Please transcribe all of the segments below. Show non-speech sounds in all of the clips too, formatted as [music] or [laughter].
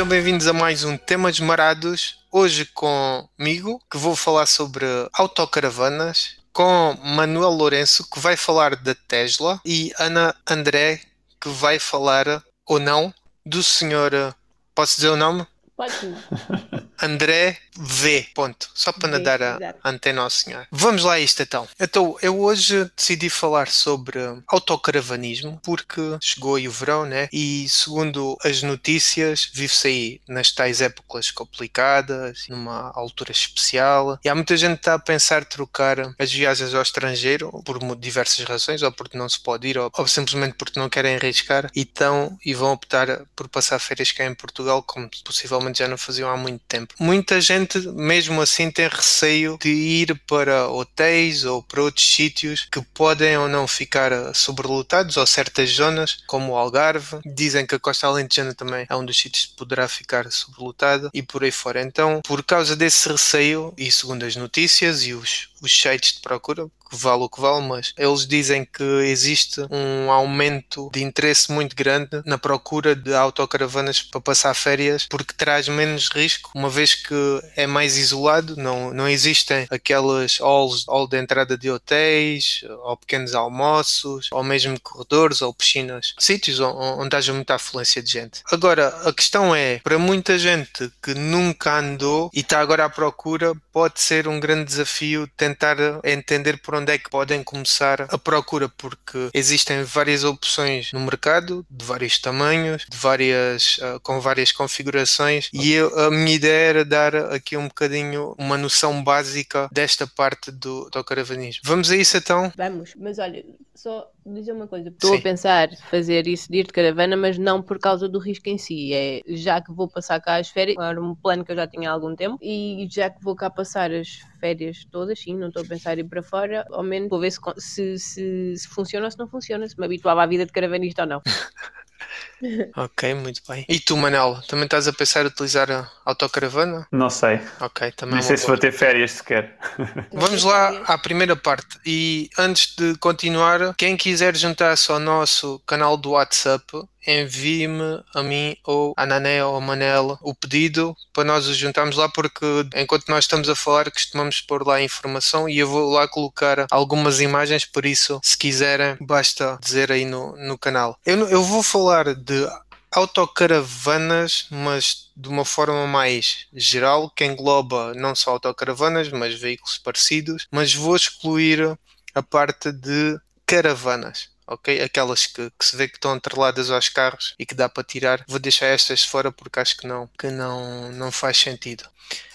sejam bem-vindos a mais um Temas Marados. Hoje comigo, que vou falar sobre autocaravanas, com Manuel Lourenço, que vai falar da Tesla, e Ana André, que vai falar, ou não, do senhor. Posso dizer o nome? Pode. André V. Ponto. Só para V, dar a antena ao senhor. Vamos lá a isto então. Então, eu hoje decidi falar sobre autocaravanismo porque chegou aí o verão, né? E segundo as notícias, vive-se aí nas tais épocas complicadas, numa altura especial. E há muita gente que está a pensar trocar as viagens ao estrangeiro por diversas razões, ou porque não se pode ir, ou, ou simplesmente porque não querem arriscar, e, tão, e vão optar por passar férias cá em Portugal, como possivelmente já não faziam há muito tempo. Muita gente, mesmo assim, tem receio de ir para hotéis ou para outros sítios que podem ou não ficar eh, sobrelotados, ou certas zonas, como o Algarve. Dizem que a Costa Alentejana também é um dos sítios que poderá ficar sobrelotada e por aí fora. Então, por causa desse receio, e segundo as notícias e os, os sites de procura, que vale o que vale, mas eles dizem que existe um aumento de interesse muito grande na procura de autocaravanas para passar férias, porque traz menos risco, uma vez que é mais isolado, não, não existem aquelas halls, hall de entrada de hotéis, ou pequenos almoços, ou mesmo corredores ou piscinas, sítios on- onde haja muita afluência de gente. Agora, a questão é, para muita gente que nunca andou e está agora à procura, pode ser um grande desafio tentar entender por onde é que podem começar a procura, porque existem várias opções no mercado, de vários tamanhos, de várias, ah, com várias configurações, e eu- a minha ideia era dar aqui um bocadinho uma noção básica desta parte do, do caravanismo. Vamos a isso então? Vamos, mas olha, só dizer uma coisa. Estou a pensar fazer isso de ir de caravana, mas não por causa do risco em si. É já que vou passar cá as férias, era um plano que eu já tinha há algum tempo, e já que vou cá passar as férias todas, sim, não estou a pensar em ir para fora, ao menos vou ver se, se, se, se funciona ou se não funciona, se me habituava à vida de caravanista ou não. [laughs] Ok, muito bem. E tu, Manel, também estás a pensar em utilizar a autocaravana? Não sei. Ok, também é Nem uma sei se vou ter férias sequer. Vamos lá à primeira parte. E antes de continuar, quem quiser juntar-se ao nosso canal do WhatsApp, envie-me a mim ou a Nané ou a Manel o pedido para nós os juntarmos lá, porque enquanto nós estamos a falar, costumamos pôr lá a informação e eu vou lá colocar algumas imagens, por isso, se quiserem, basta dizer aí no, no canal. Eu, eu vou falar de autocaravanas, mas de uma forma mais geral, que engloba não só autocaravanas, mas veículos parecidos, mas vou excluir a parte de caravanas. Ok? Aquelas que, que se vê que estão atreladas aos carros e que dá para tirar. Vou deixar estas fora porque acho que não, que não, não faz sentido.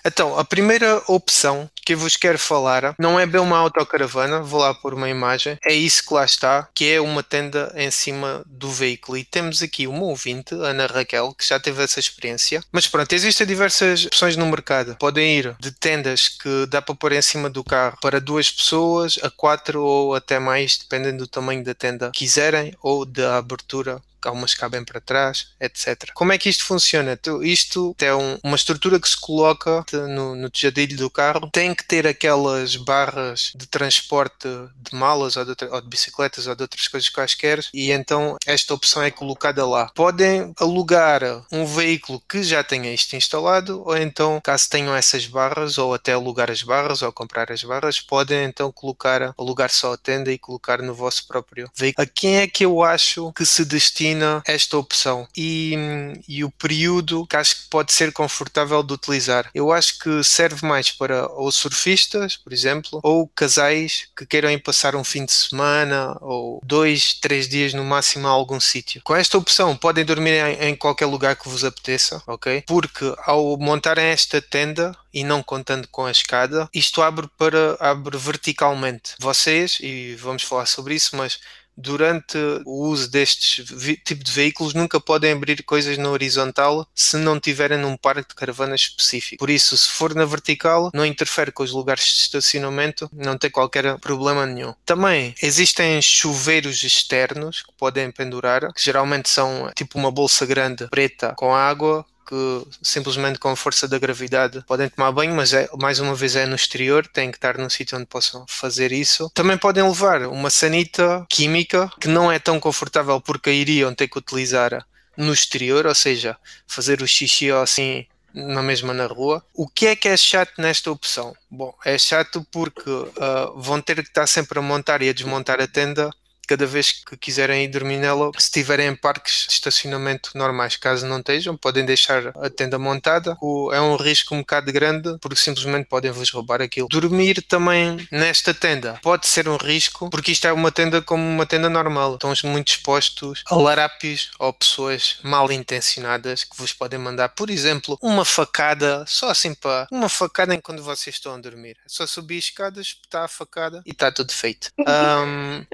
Então, a primeira opção que vos quero falar não é bem uma autocaravana, vou lá pôr uma imagem, é isso que lá está, que é uma tenda em cima do veículo. E temos aqui uma ouvinte, Ana Raquel, que já teve essa experiência. Mas pronto, existem diversas opções no mercado. Podem ir de tendas que dá para pôr em cima do carro para duas pessoas, a quatro ou até mais, dependendo do tamanho da tenda que quiserem, ou da abertura algumas cabem para trás, etc. Como é que isto funciona? Isto é um- uma estrutura que se coloca no, no tejadilho do carro, tem que ter aquelas barras de transporte de malas ou de, ou de bicicletas ou de outras coisas quaisquer, e então esta opção é colocada lá. Podem alugar um veículo que já tenha isto instalado, ou então, caso tenham essas barras, ou até alugar as barras ou comprar as barras, podem então colocar, alugar só a tenda e colocar no vosso próprio veículo. A quem é que eu acho que se destina esta opção? E, e o período que acho que pode ser confortável de utilizar. Eu acho que serve mais para ou surfistas, por exemplo, ou casais que queiram ir passar um fim de semana ou dois, três dias no máximo a algum sítio. Com esta opção podem dormir em, em qualquer lugar que vos apeteça, ok? Porque ao montarem esta tenda e não contando com a escada, isto abre para abre verticalmente. Vocês, e vamos falar sobre isso, mas durante o uso destes tipo de veículos nunca podem abrir coisas na horizontal se não tiverem num parque de caravanas específico. Por isso, se for na vertical, não interfere com os lugares de estacionamento, não tem qualquer problema nenhum. Também existem chuveiros externos que podem pendurar, que geralmente são tipo uma bolsa grande preta com água que simplesmente com a força da gravidade podem tomar banho, mas é, mais uma vez é no exterior, têm que estar num sítio onde possam fazer isso. Também podem levar uma sanita química que não é tão confortável porque iriam ter que utilizar no exterior, ou seja, fazer o xixi assim na mesma na rua. O que é que é chato nesta opção? Bom, é chato porque uh, vão ter que estar sempre a montar e a desmontar a tenda cada vez que quiserem ir dormir nela, se tiverem em parques de estacionamento normais, caso não estejam, podem deixar a tenda montada. É um risco um bocado grande porque simplesmente podem vos roubar aquilo. Dormir também nesta tenda pode ser um risco porque isto é uma tenda como uma tenda normal. Estão muito expostos a larápios ou pessoas mal intencionadas que vos podem mandar, por exemplo, uma facada, só assim para uma facada em quando vocês estão a dormir. É só subir escadas, espetar a facada e está tudo feito. [laughs] Um,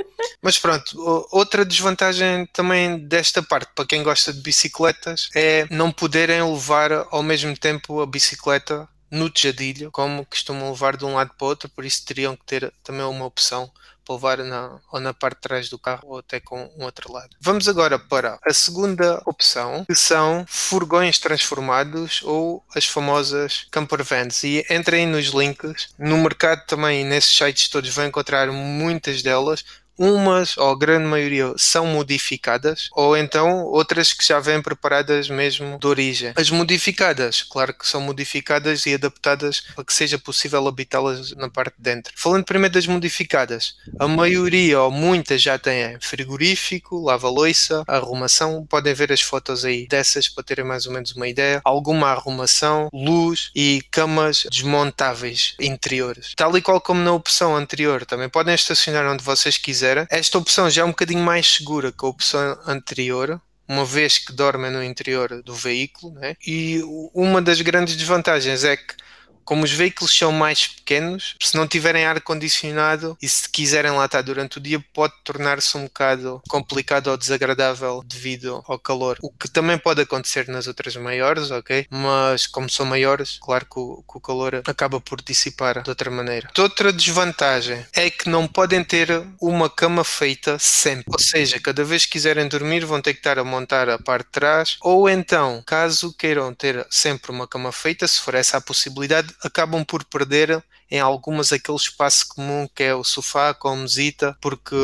mas pronto, outra desvantagem também desta parte, para quem gosta de bicicletas, é não poderem levar ao mesmo tempo a bicicleta no tejadilho, como costumam levar de um lado para o outro, por isso teriam que ter também uma opção para levar na, ou na parte de trás do carro ou até com um outro lado. Vamos agora para a segunda opção, que são furgões transformados ou as famosas camper vans. E entrem nos links. No mercado também, nesses sites todos, vão encontrar muitas delas umas, ou a grande maioria, são modificadas, ou então outras que já vêm preparadas mesmo de origem. As modificadas, claro que são modificadas e adaptadas para que seja possível habitá-las na parte de dentro. Falando primeiro das modificadas, a maioria ou muitas já têm frigorífico, lava-loiça, arrumação. Podem ver as fotos aí dessas para terem mais ou menos uma ideia. Alguma arrumação, luz e camas desmontáveis interiores. Tal e qual como na opção anterior, também podem estacionar onde vocês quiserem esta opção já é um bocadinho mais segura que a opção anterior, uma vez que dormem no interior do veículo, né? e uma das grandes desvantagens é que como os veículos são mais pequenos, se não tiverem ar-condicionado e se quiserem lá estar durante o dia, pode tornar-se um bocado complicado ou desagradável devido ao calor. O que também pode acontecer nas outras maiores, ok? Mas como são maiores, claro que o, que o calor acaba por dissipar de outra maneira. Outra desvantagem é que não podem ter uma cama feita sempre. Ou seja, cada vez que quiserem dormir, vão ter que estar a montar a parte de trás. Ou então, caso queiram ter sempre uma cama feita, se for essa a possibilidade, acabam por perder em algumas aquele espaço comum que é o sofá com a mesita, porque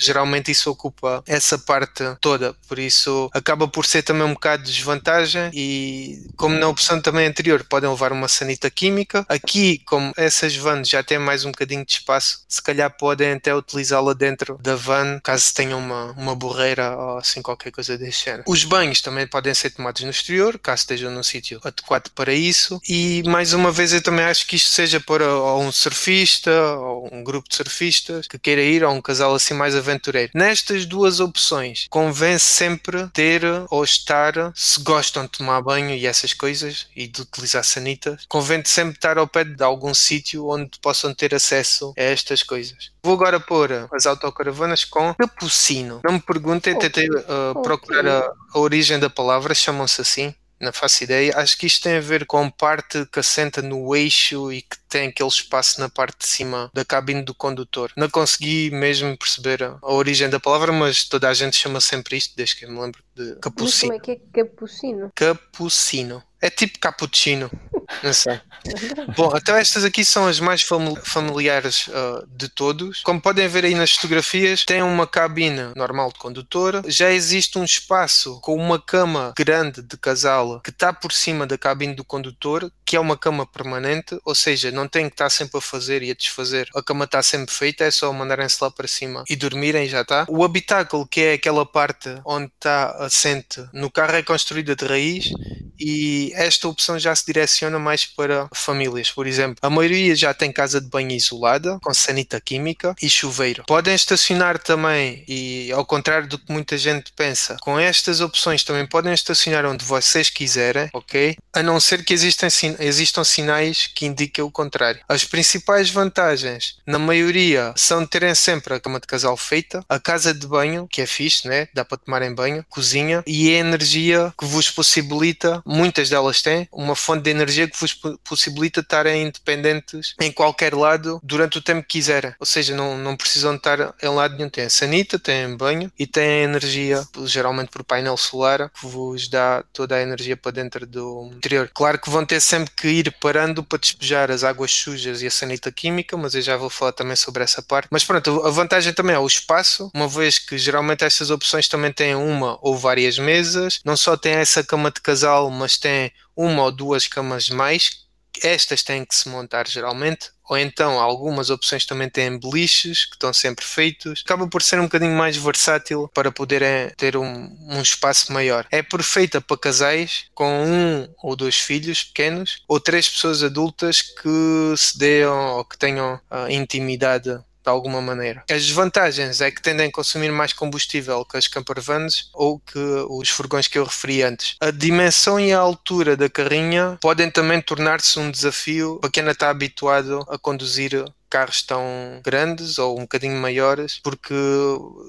geralmente isso ocupa essa parte toda, por isso acaba por ser também um bocado de desvantagem e como na opção também anterior podem levar uma sanita química, aqui como essas vans já têm mais um bocadinho de espaço, se calhar podem até utilizá-la dentro da van caso tenham uma, uma borreira ou assim qualquer coisa desse género. Os banhos também podem ser tomados no exterior, caso estejam num sítio adequado para isso e mais uma vez eu também acho que isto seja para um surfista ou um grupo de surfistas que queira ir ou um casal assim mais avançado aventureiro. Nestas duas opções, convém sempre ter ou estar, se gostam de tomar banho e essas coisas e de utilizar sanitas, convém sempre estar ao pé de algum sítio onde possam ter acesso a estas coisas. Vou agora pôr as autocaravanas com capucino. Não me perguntem, tentei uh, procurar a, a origem da palavra, chamam-se assim não faço ideia. Acho que isto tem a ver com parte que assenta no eixo e que tem aquele espaço na parte de cima da cabine do condutor. Não consegui mesmo perceber a, origem da palavra, mas toda a gente chama sempre isto, desde que eu me lembro de capucino. Mas como é que é capucino? Capucino. É tipo cappuccino. Não sei. [laughs] Bom, então estas aqui são as mais familiares uh, de todos. Como podem ver aí nas fotografias, tem uma cabine normal de condutor. Já existe um espaço com uma cama grande de casal que está por cima da cabine do condutor, que é uma cama permanente, ou seja, não tem que estar sempre a fazer e a desfazer. A cama está sempre feita, é só mandarem-se lá para cima e dormirem já está. O habitáculo, que é aquela parte onde está assente no carro, é construída de raiz e esta opção já se direciona mais para famílias, por exemplo. A maioria já tem casa de banho isolada, com sanita química e chuveiro. Podem estacionar também, e ao contrário do que muita gente pensa, com estas opções também podem estacionar onde vocês quiserem, ok? A não ser que existam, existam sinais que indiquem o contrário. As principais vantagens, na maioria, são terem sempre a cama de casal feita, a casa de banho, que é fixe, né? Dá para tomarem banho, cozinha e a energia que vos possibilita muitas delas têm, uma fonte de energia que vos possibilita estarem independentes em qualquer lado durante o tempo que quiserem. Ou seja, não, não precisam estar em lado nenhum. Tem a sanita, tem banho e tem energia, geralmente por painel solar, que vos dá toda a energia para dentro do interior. Claro que vão ter sempre que ir parando para despejar as águas sujas e a sanita química, mas eu já vou falar também sobre essa parte. Mas pronto, a vantagem também é o espaço, uma vez que geralmente estas opções também têm uma ou várias mesas, não só tem essa cama de casal, mas tem uma ou duas camas mais. Estas têm que se montar geralmente, ou então algumas opções também têm beliches que estão sempre feitos. Acaba por ser um bocadinho mais versátil para poderem ter um, um, espaço maior. É perfeita para casais com um ou dois filhos pequenos ou três pessoas adultas que se deem ou que tenham uh, intimidade de alguma maneira. As desvantagens é que tendem a consumir mais combustível que as campervans ou que os furgões que eu referi antes. A dimensão e a altura da carrinha podem também tornar-se um desafio para quem não está habituado a conduzir carros tão grandes ou um bocadinho maiores, porque,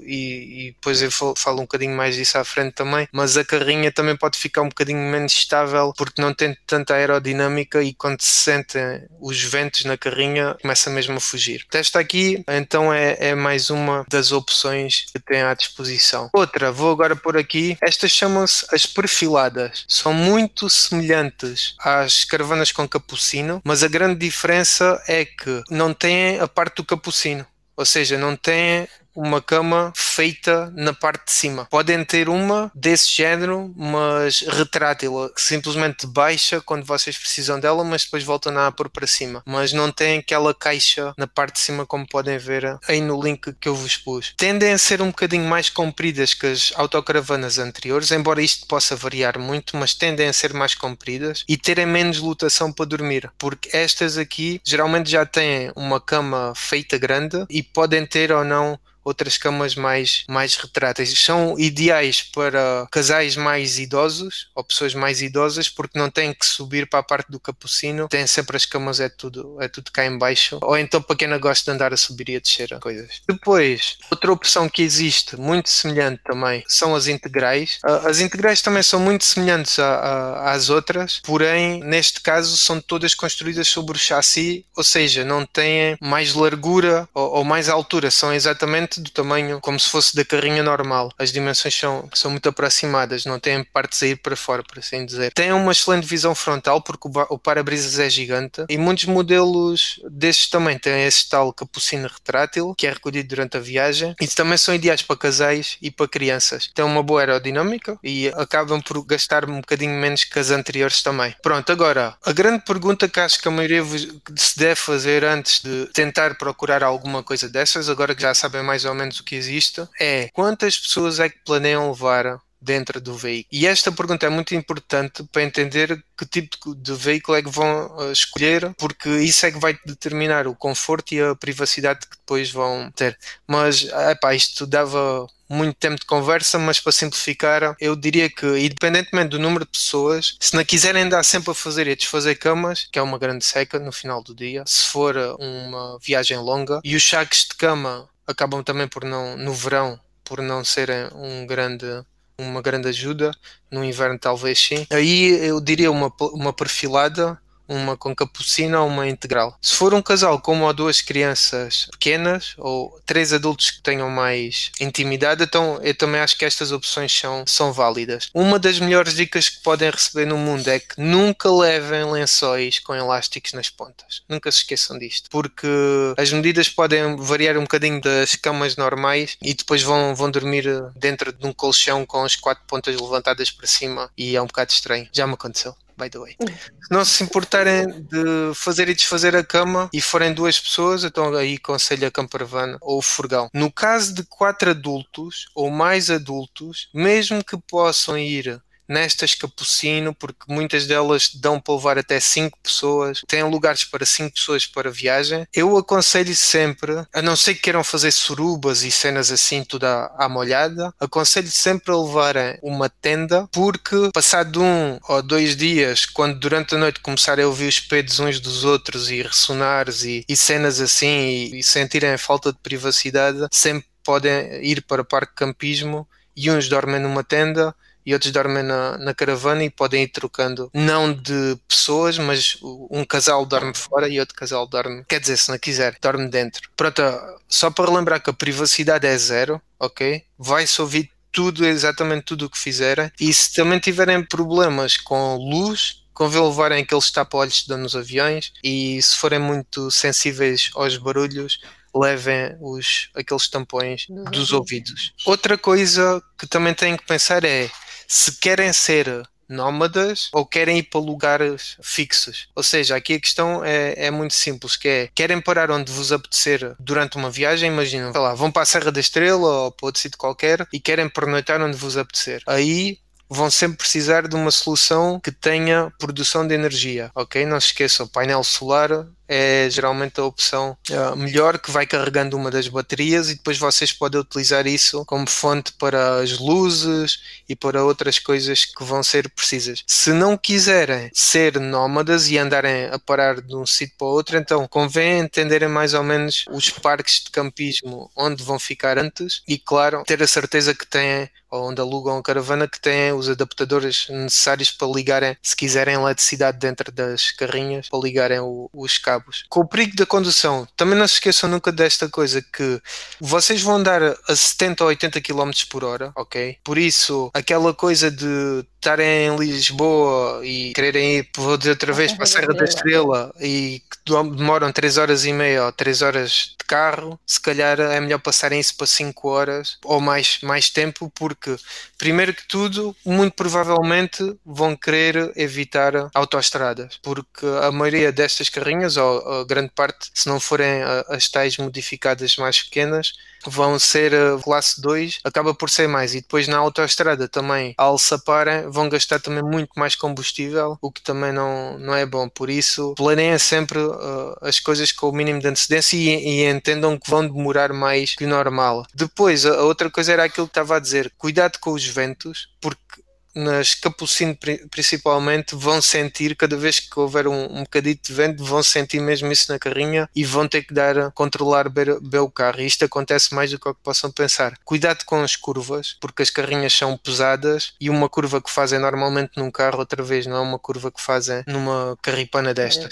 e, e, depois eu falo um bocadinho mais disso à frente também, mas a carrinha também pode ficar um bocadinho menos estável porque não tem tanta aerodinâmica e quando se sentem os ventos na carrinha começa mesmo a fugir. Esta aqui então é, é mais uma das opções que tem à disposição. Outra, vou agora por aqui, estas chamam-se as perfiladas. São muito semelhantes às caravanas com capucino, mas a grande diferença é que não tem a parte do capucino, ou seja, não têm uma cama feita na parte de cima. Podem ter uma desse género, mas retrátil, que simplesmente baixa quando vocês precisam dela, mas depois voltam a pôr para cima. Mas não tem aquela caixa na parte de cima, como podem ver aí no link que eu vos pus. Tendem a ser um bocadinho mais compridas que as autocaravanas anteriores, embora isto possa variar muito, mas tendem a ser mais compridas e terem menos lotação para dormir, porque estas aqui geralmente já têm uma cama feita grande e podem ter ou não outras camas mais, mais retráteis. São ideais para casais mais idosos ou pessoas mais idosas porque não têm que subir para a parte do capucino, têm sempre as camas, é tudo, é tudo cá em baixo. Ou então para quem não gosta de andar a subir e a descer coisas. Depois, outra opção que existe, muito semelhante também, são as integrais. Ah, as integrais também são muito semelhantes a, a, às outras, porém, neste caso, são todas construídas sobre o chassi, ou seja, não têm mais largura ou, ou mais altura, são exatamente do tamanho como se fosse da carrinha normal. As dimensões são, são muito aproximadas, não têm partes a ir para fora, por assim dizer. Tem uma excelente visão frontal porque o, o para-brisas é gigante e muitos modelos destes também têm esse tal capucino retrátil que é recolhido durante a viagem e também são ideais para casais e para crianças. Tem uma boa aerodinâmica e acabam por gastar um bocadinho menos que as anteriores também. Pronto, agora a grande pergunta que acho que a maioria se deve fazer antes de tentar procurar alguma coisa dessas, agora que já sabem mais mais ou menos o que existe, é quantas pessoas é que planeiam levar dentro do veículo? E esta pergunta é muito importante para entender que tipo de veículo é que vão eh, escolher, porque isso é que vai determinar o conforto e a privacidade que depois vão ter. Mas, epá, isto dava muito tempo de conversa, mas para simplificar, eu diria que, independentemente do número de pessoas, se não quiserem andar sempre a fazer e a desfazer camas, que é uma grande seca no final do dia, se for uma viagem longa, e os saques de cama acabam também por não, no verão, por não serem um grande, uma grande ajuda, no inverno talvez sim. Aí eu diria uma, uma perfilada uma com capucina ou uma integral. Se for um casal com uma ou duas crianças pequenas ou três adultos que tenham mais intimidade, então eu também acho que estas opções são, são válidas. Uma das melhores dicas que podem receber no mundo é que nunca levem lençóis com elásticos nas pontas. Nunca se esqueçam disto, porque as medidas podem variar um bocadinho das camas normais e depois vão, vão dormir dentro de um colchão com as quatro pontas levantadas para cima e é um bocado estranho. Já me aconteceu by the way. Se não se importarem de fazer e desfazer a cama e forem duas pessoas, então aí aconselho a campervan ou o furgão. No caso de quatro adultos ou mais adultos, mesmo que possam ir nestas capucino, porque muitas delas dão para levar até 5 pessoas, têm lugares para 5 pessoas para viagem. Eu aconselho sempre, a não ser que queiram fazer surubas e cenas assim, tudo à, molhada, aconselho sempre a levarem uma tenda, porque passado um ou dois dias, quando durante a noite começarem a ouvir os pedidos uns dos outros e ressonares e, e cenas assim e, e sentirem falta de privacidade, sempre podem ir para o parque campismo e uns dormem numa tenda e outros dormem na, na caravana e podem ir trocando, não de pessoas, mas um casal dorme fora e outro casal dorme, quer dizer, se não quiser, dorme dentro. Pronto, só para relembrar que a privacidade é zero, ok? Vai-se ouvir tudo, exatamente tudo o que fizerem. E se também tiverem problemas com luz, convém levarem aqueles tapa-olhos nos aviões e se forem muito sensíveis aos barulhos, levem os, aqueles tampões dos ouvidos. Outra coisa que também têm que pensar é se querem ser nómadas ou querem ir para lugares fixos. Ou seja, aqui a questão é, é, muito simples, que é, querem parar onde vos apetecer durante uma viagem, imaginam, lá, vão para a Serra da Estrela ou para outro sítio qualquer e querem pernoitar onde vos apetecer. Aí vão sempre precisar de uma solução que tenha produção de energia, ok? Não se esqueçam, painel solar é geralmente a opção uh, melhor que vai carregando uma das baterias e depois vocês podem utilizar isso como fonte para as luzes e para outras coisas que vão ser precisas. Se não quiserem ser nómadas e andarem a parar de um sítio para outro, então convém entenderem mais ou menos os parques de campismo onde vão ficar antes e, claro, ter a certeza que têm ou onde alugam a caravana que têm os adaptadores necessários para ligarem, se quiserem eletricidade dentro das carrinhas, para ligarem o, os cabos cabos. Com o perigo da condução, também não se esqueçam nunca desta coisa que vocês vão andar a 70 ou 80 km por hora, ok? Por isso, aquela coisa de estarem em Lisboa e quererem ir, vou dizer outra vez, para a Serra da Estrela e demoram 3 horas e meia ou 3 horas de carro, se calhar é melhor passarem isso para 5 horas ou mais, mais tempo, porque, primeiro que tudo, muito provavelmente vão querer evitar autoestradas, porque a maioria destas carrinhas, ou grande parte, se não forem as tais modificadas mais pequenas, vão ser classe 2, acaba por ser mais. E depois na autoestrada também, ao saparem, vão gastar também muito mais combustível, o que também não, não é bom. Por isso, planeiem sempre uh, as coisas com o mínimo de antecedência e, e, entendam que vão demorar mais que o normal. Depois, a outra coisa era aquilo que estava a dizer: cuidado com os ventos, porque nas capucines principalmente vão sentir cada vez que houver um, um bocadito de vento vão sentir mesmo isso na carrinha e vão ter que dar controlar bem, bem o carro. E isto acontece mais do que o que possam pensar. Cuidado com as curvas porque as carrinhas são pesadas e uma curva que fazem normalmente num carro outra vez não é uma curva que fazem numa carripana desta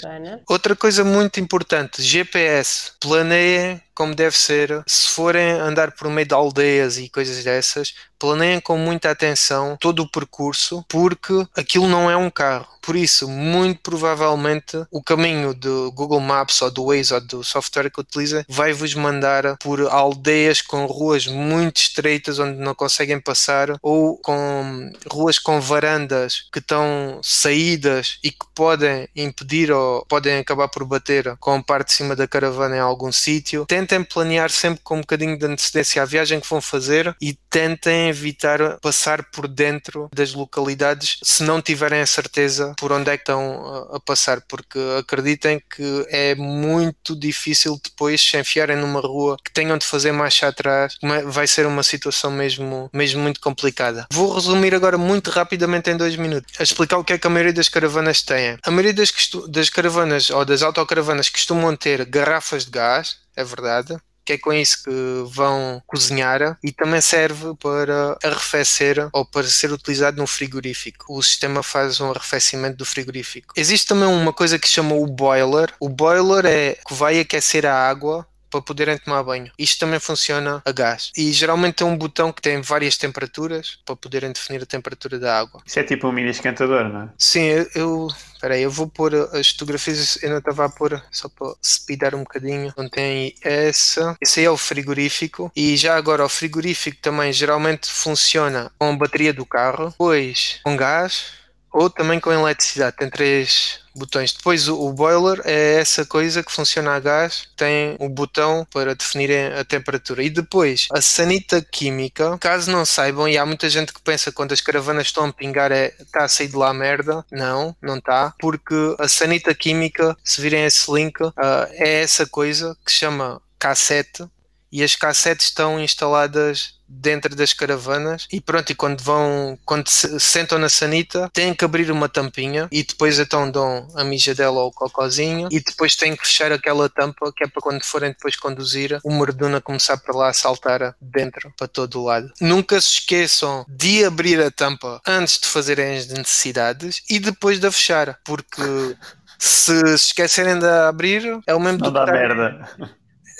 outra coisa muito importante GPS planeiem como deve ser. Se forem andar por meio de aldeias e coisas dessas, planeiem com muita atenção todo o percurso, porque aquilo não é um carro. Por isso, muito provavelmente, o caminho do Google Maps ou do Waze ou do software que utiliza vai-vos mandar por aldeias com ruas muito estreitas onde não conseguem passar ou com ruas com varandas que estão saídas e que podem impedir ou podem acabar por bater com a parte de cima da caravana em algum sítio. Tentem planear sempre com um bocadinho de antecedência a viagem que vão fazer e tentem evitar passar por dentro das localidades se não tiverem a certeza por onde é que estão a passar, porque acreditem que é muito difícil depois se enfiarem numa rua que tenham de fazer marcha atrás, vai ser uma situação mesmo, mesmo muito complicada. Vou resumir agora muito rapidamente em dois minutos, a explicar o que é que a maioria das caravanas tem. A maioria das, das caravanas ou das autocaravanas costumam ter garrafas de gás, é verdade, que é com isso que vão cozinhar e também serve para arrefecer ou para ser utilizado no frigorífico. O sistema faz um arrefecimento do frigorífico. Existe também uma coisa que se chama o boiler. O boiler é que vai aquecer a água para poderem tomar banho. Isto também funciona a gás. E geralmente tem um botão que tem várias temperaturas para poderem definir a temperatura da água. Isso é tipo um mini esquentador, não é? Sim, eu. Espera aí, eu vou pôr as fotografias, eu não estava a pôr, só para speedar um bocadinho. Então tem essa, esse aí é o frigorífico. E já agora o frigorífico também geralmente funciona com a bateria do carro, depois com gás, ou também com eletricidade. Tem três botões. Depois o, o, boiler é essa coisa que funciona a gás, tem o botão para definir a temperatura. E depois a sanita química, caso não saibam, e há muita gente que pensa quando as caravanas estão a pingar é está a sair de lá merda. Não, não está, porque a sanita química, se virem esse link, uh, é essa coisa que se chama cassete e as cassetes estão instaladas dentro das caravanas e pronto, e quando vão, quando se sentam na sanita, têm que abrir uma tampinha e depois então dão a mijadela ou o cocôzinho e depois têm que fechar aquela tampa que é para quando forem depois conduzir o merduna começar para lá a saltar dentro para todo o lado. Nunca se esqueçam de abrir a tampa antes de fazerem as necessidades e depois de a fechar, porque se esquecerem de abrir, é o mesmo Não dá estar- merda.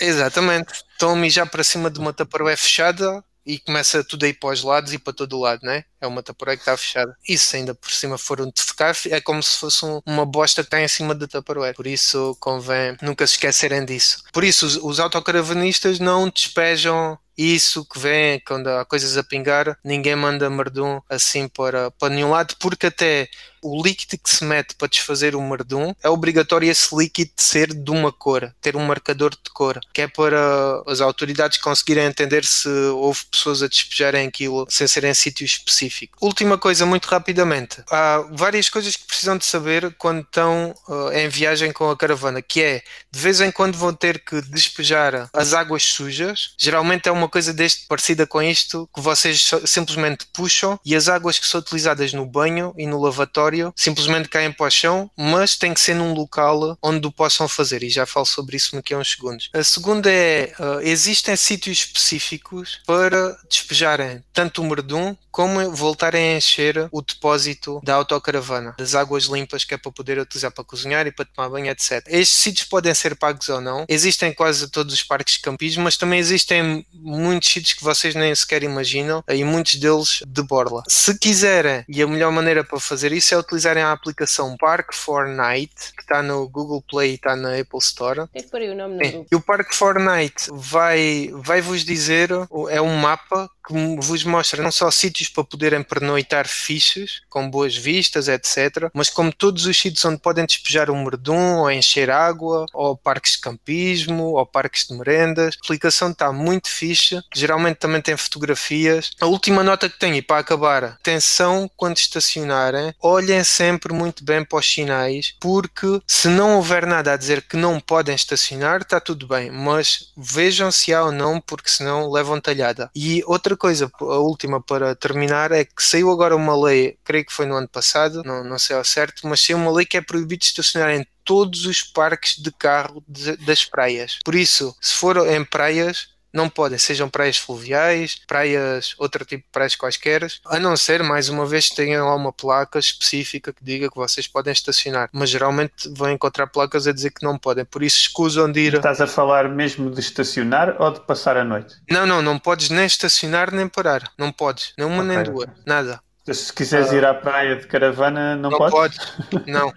Exatamente. Estão a mijar para cima de uma taparoé fechada e começa tudo a ir para os lados e para todo o lado, né? É uma taparoé que está fechada. Se ainda por cima for um defecar, é como se fosse um- uma bosta que está em cima da taparoé. Por isso convém nunca se esquecerem disso. Por isso os, os autocaravanistas não despejam isso que vem quando há coisas a pingar, ninguém manda merdum assim para, para nenhum lado, porque até o líquido que se mete para desfazer o merdum é obrigatório esse líquido ser de uma cor, ter um marcador de cor, que é para as autoridades conseguirem entender se houve pessoas a despejarem aquilo sem ser em sítio específico. Última coisa, muito rapidamente, há várias coisas que precisam de saber quando estão eh, em viagem com a caravana, que é de vez em quando vão ter que despejar as águas sujas, geralmente é uma coisa deste parecida com isto que vocês simplesmente puxam e as águas que são utilizadas no banho e no lavatório simplesmente caem para o chão, mas tem que ser num local onde o possam fazer e já falo sobre isso daqui a uns segundos. A segunda é, uh, existem sítios específicos para despejarem tanto o merdum como voltarem a encher o depósito da autocaravana, das águas limpas que é para poder utilizar para cozinhar e para tomar banho, etc. Estes sítios podem ser pagos ou não. Existem quase todos os parques de campismo, mas também existem muitos sítios que vocês nem sequer imaginam e muitos deles de borla. Se quiserem, e a melhor maneira para fazer isso é utilizarem a aplicação Park for Night, que está no Google Play e está na Apple Store. Tem que pôr aí o nome grupo. E o Parque Fortnite vai, vai vos dizer, é um mapa que vos mostra não só sítios para poderem pernoitar fiches, com boas vistas, etc., mas como todos os sítios onde podem despejar um merdum, ou encher água, ou parques de campismo, ou parques de merendas. A aplicação está muito fixe, geralmente também tem fotografias. A última nota que tenho, e para acabar, atenção quando estacionarem, olhem sempre muito bem para os sinais, porque se não houver nada a dizer que não podem estacionar, está tudo bem, mas vejam se há ou não, porque senão levam talhada. E outra coisa, a última para terminar, é que saiu agora uma lei, creio que foi no ano passado, não, não sei ao certo, mas saiu uma lei que é proibido estacionar em todos os parques de carro de- das praias. Por isso, se for em praias, não podem, sejam praias fluviais, praias, outro tipo de praias quaisquer, a não ser, mais uma vez, que tenham lá uma placa específica que diga que vocês podem estacionar. Mas geralmente vão encontrar placas a dizer que não podem, por isso escusam de ir. Estás a falar mesmo de estacionar ou de passar a noite? Não, não, não podes nem estacionar nem parar. Não podes, nem uma nem Ok. duas, nada. Se quiseres ir à praia de caravana, não, Não podes? podes, [laughs] não.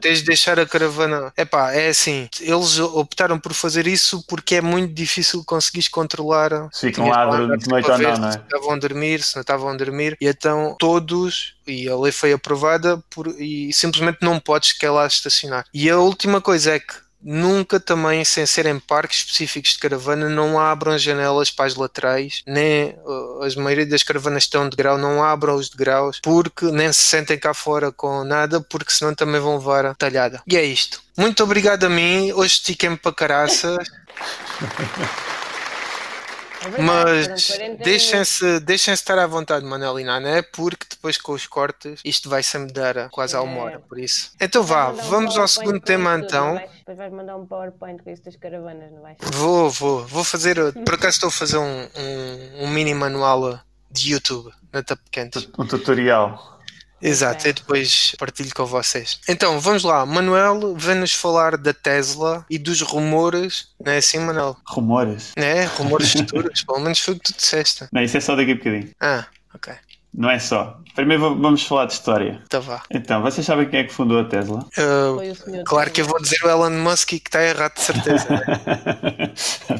Tens de deixar a caravana. Epá, é assim, eles optaram por fazer isso porque é muito difícil conseguires controlar. Se ficam lá de noite ou não, não Se é? estavam a dormir, se não estavam a dormir, e então todos, e a lei foi aprovada, por, e simplesmente não podes sequer lá estacionar. E a última coisa é que nunca também, sem serem parques específicos de caravana, não abram as janelas para as laterais, nem uh, as maioria das caravanas estão de grau, não abram os degraus, porque nem se sentem cá fora com nada, porque senão também vão levar a talhada. E é isto. Muito obrigado a mim, hoje estiquei-me para caraças. [laughs] É Mas 40 deixem-se deixem estar à vontade, Manel e Nané, porque depois com os cortes isto vai sempre dar a quase a uma É. hora, por isso. Então vá, um vamos ao segundo tema tudo, então. vais? Depois vais mandar um PowerPoint com isso das caravanas, não vais? Vou, vou, vou fazer, por acaso estou a fazer um, um, um mini manual de YouTube na Tap Quente. Um tutorial. Exato, Ok. e depois partilho com vocês. Então, vamos lá, Manuel vem-nos falar da Tesla e dos rumores, não é assim, Manuel? Rumores. É, rumores futuros, [laughs] pelo menos foi o que tu disseste. Não, isso é só daqui a bocadinho. Ah, ok, Não é só. Primeiro va- vamos falar de história. então vá. Então, vocês sabem quem é que fundou a Tesla? Foi o senhor Claro que eu vou dizer o Elon Musk e que está errado de certeza.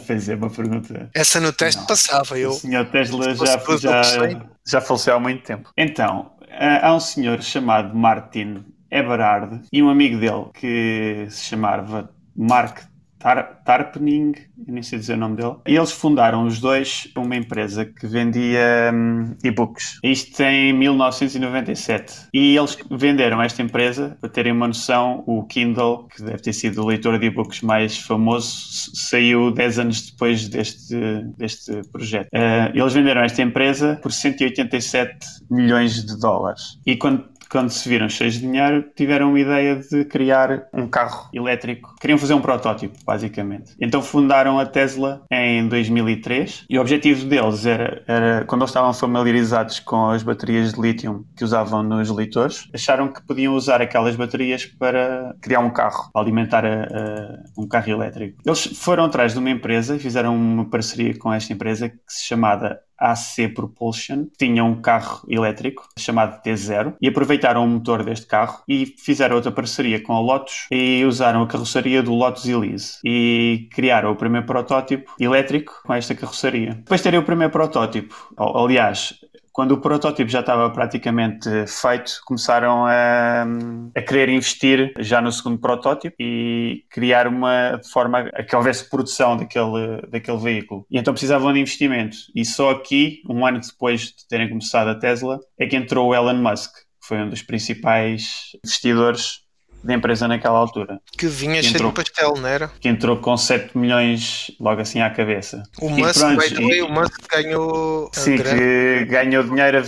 Fez é [laughs] uma pergunta. Essa no teste Não. passava, O eu. senhor Tesla já, já, já faleceu há muito tempo. Então, há há um senhor chamado Martin Eberhard e um amigo dele que se chamava Mark Tar Tarpening, eu nem sei dizer o nome dele. E eles fundaram os dois uma empresa que vendia um, e-books. Isto em 1997. E eles venderam esta empresa, para terem uma noção, o Kindle, que deve ter sido o leitor de e-books mais famoso, saiu 10 anos depois deste, deste projeto. Uh, eles venderam esta empresa por 187 milhões de dólares. E quando quando se viram cheios de dinheiro, tiveram a ideia de criar um carro elétrico. Queriam fazer um protótipo, basicamente. Então fundaram a Tesla em 2003 e o objetivo deles era, era quando eles estavam familiarizados com as baterias de lítio que usavam nos leitores, acharam que podiam usar aquelas baterias para criar um carro, para alimentar a, a, um carro elétrico. Eles foram atrás de uma empresa e fizeram uma parceria com esta empresa que se chamada AC Propulsion, tinha um carro elétrico chamado T0 e aproveitaram o motor deste carro e fizeram outra parceria com a Lotus e usaram a carroceria do Lotus Elise e criaram o primeiro protótipo elétrico com esta carroceria. Depois de terem o primeiro protótipo, aliás, quando o protótipo já estava praticamente feito, começaram a, a querer investir já no segundo protótipo e criar uma forma a que houvesse produção daquele, daquele veículo. E então precisavam de investimento. E só aqui, um ano depois de terem começado a Tesla, é que entrou o Elon Musk, que foi um dos principais investidores da empresa naquela altura. Que vinha cheio de pastel, não era? Que entrou com 7 milhões logo assim à cabeça. O Musk, pronto, e, o Musk ganhou. Sim, que ganhou dinheiro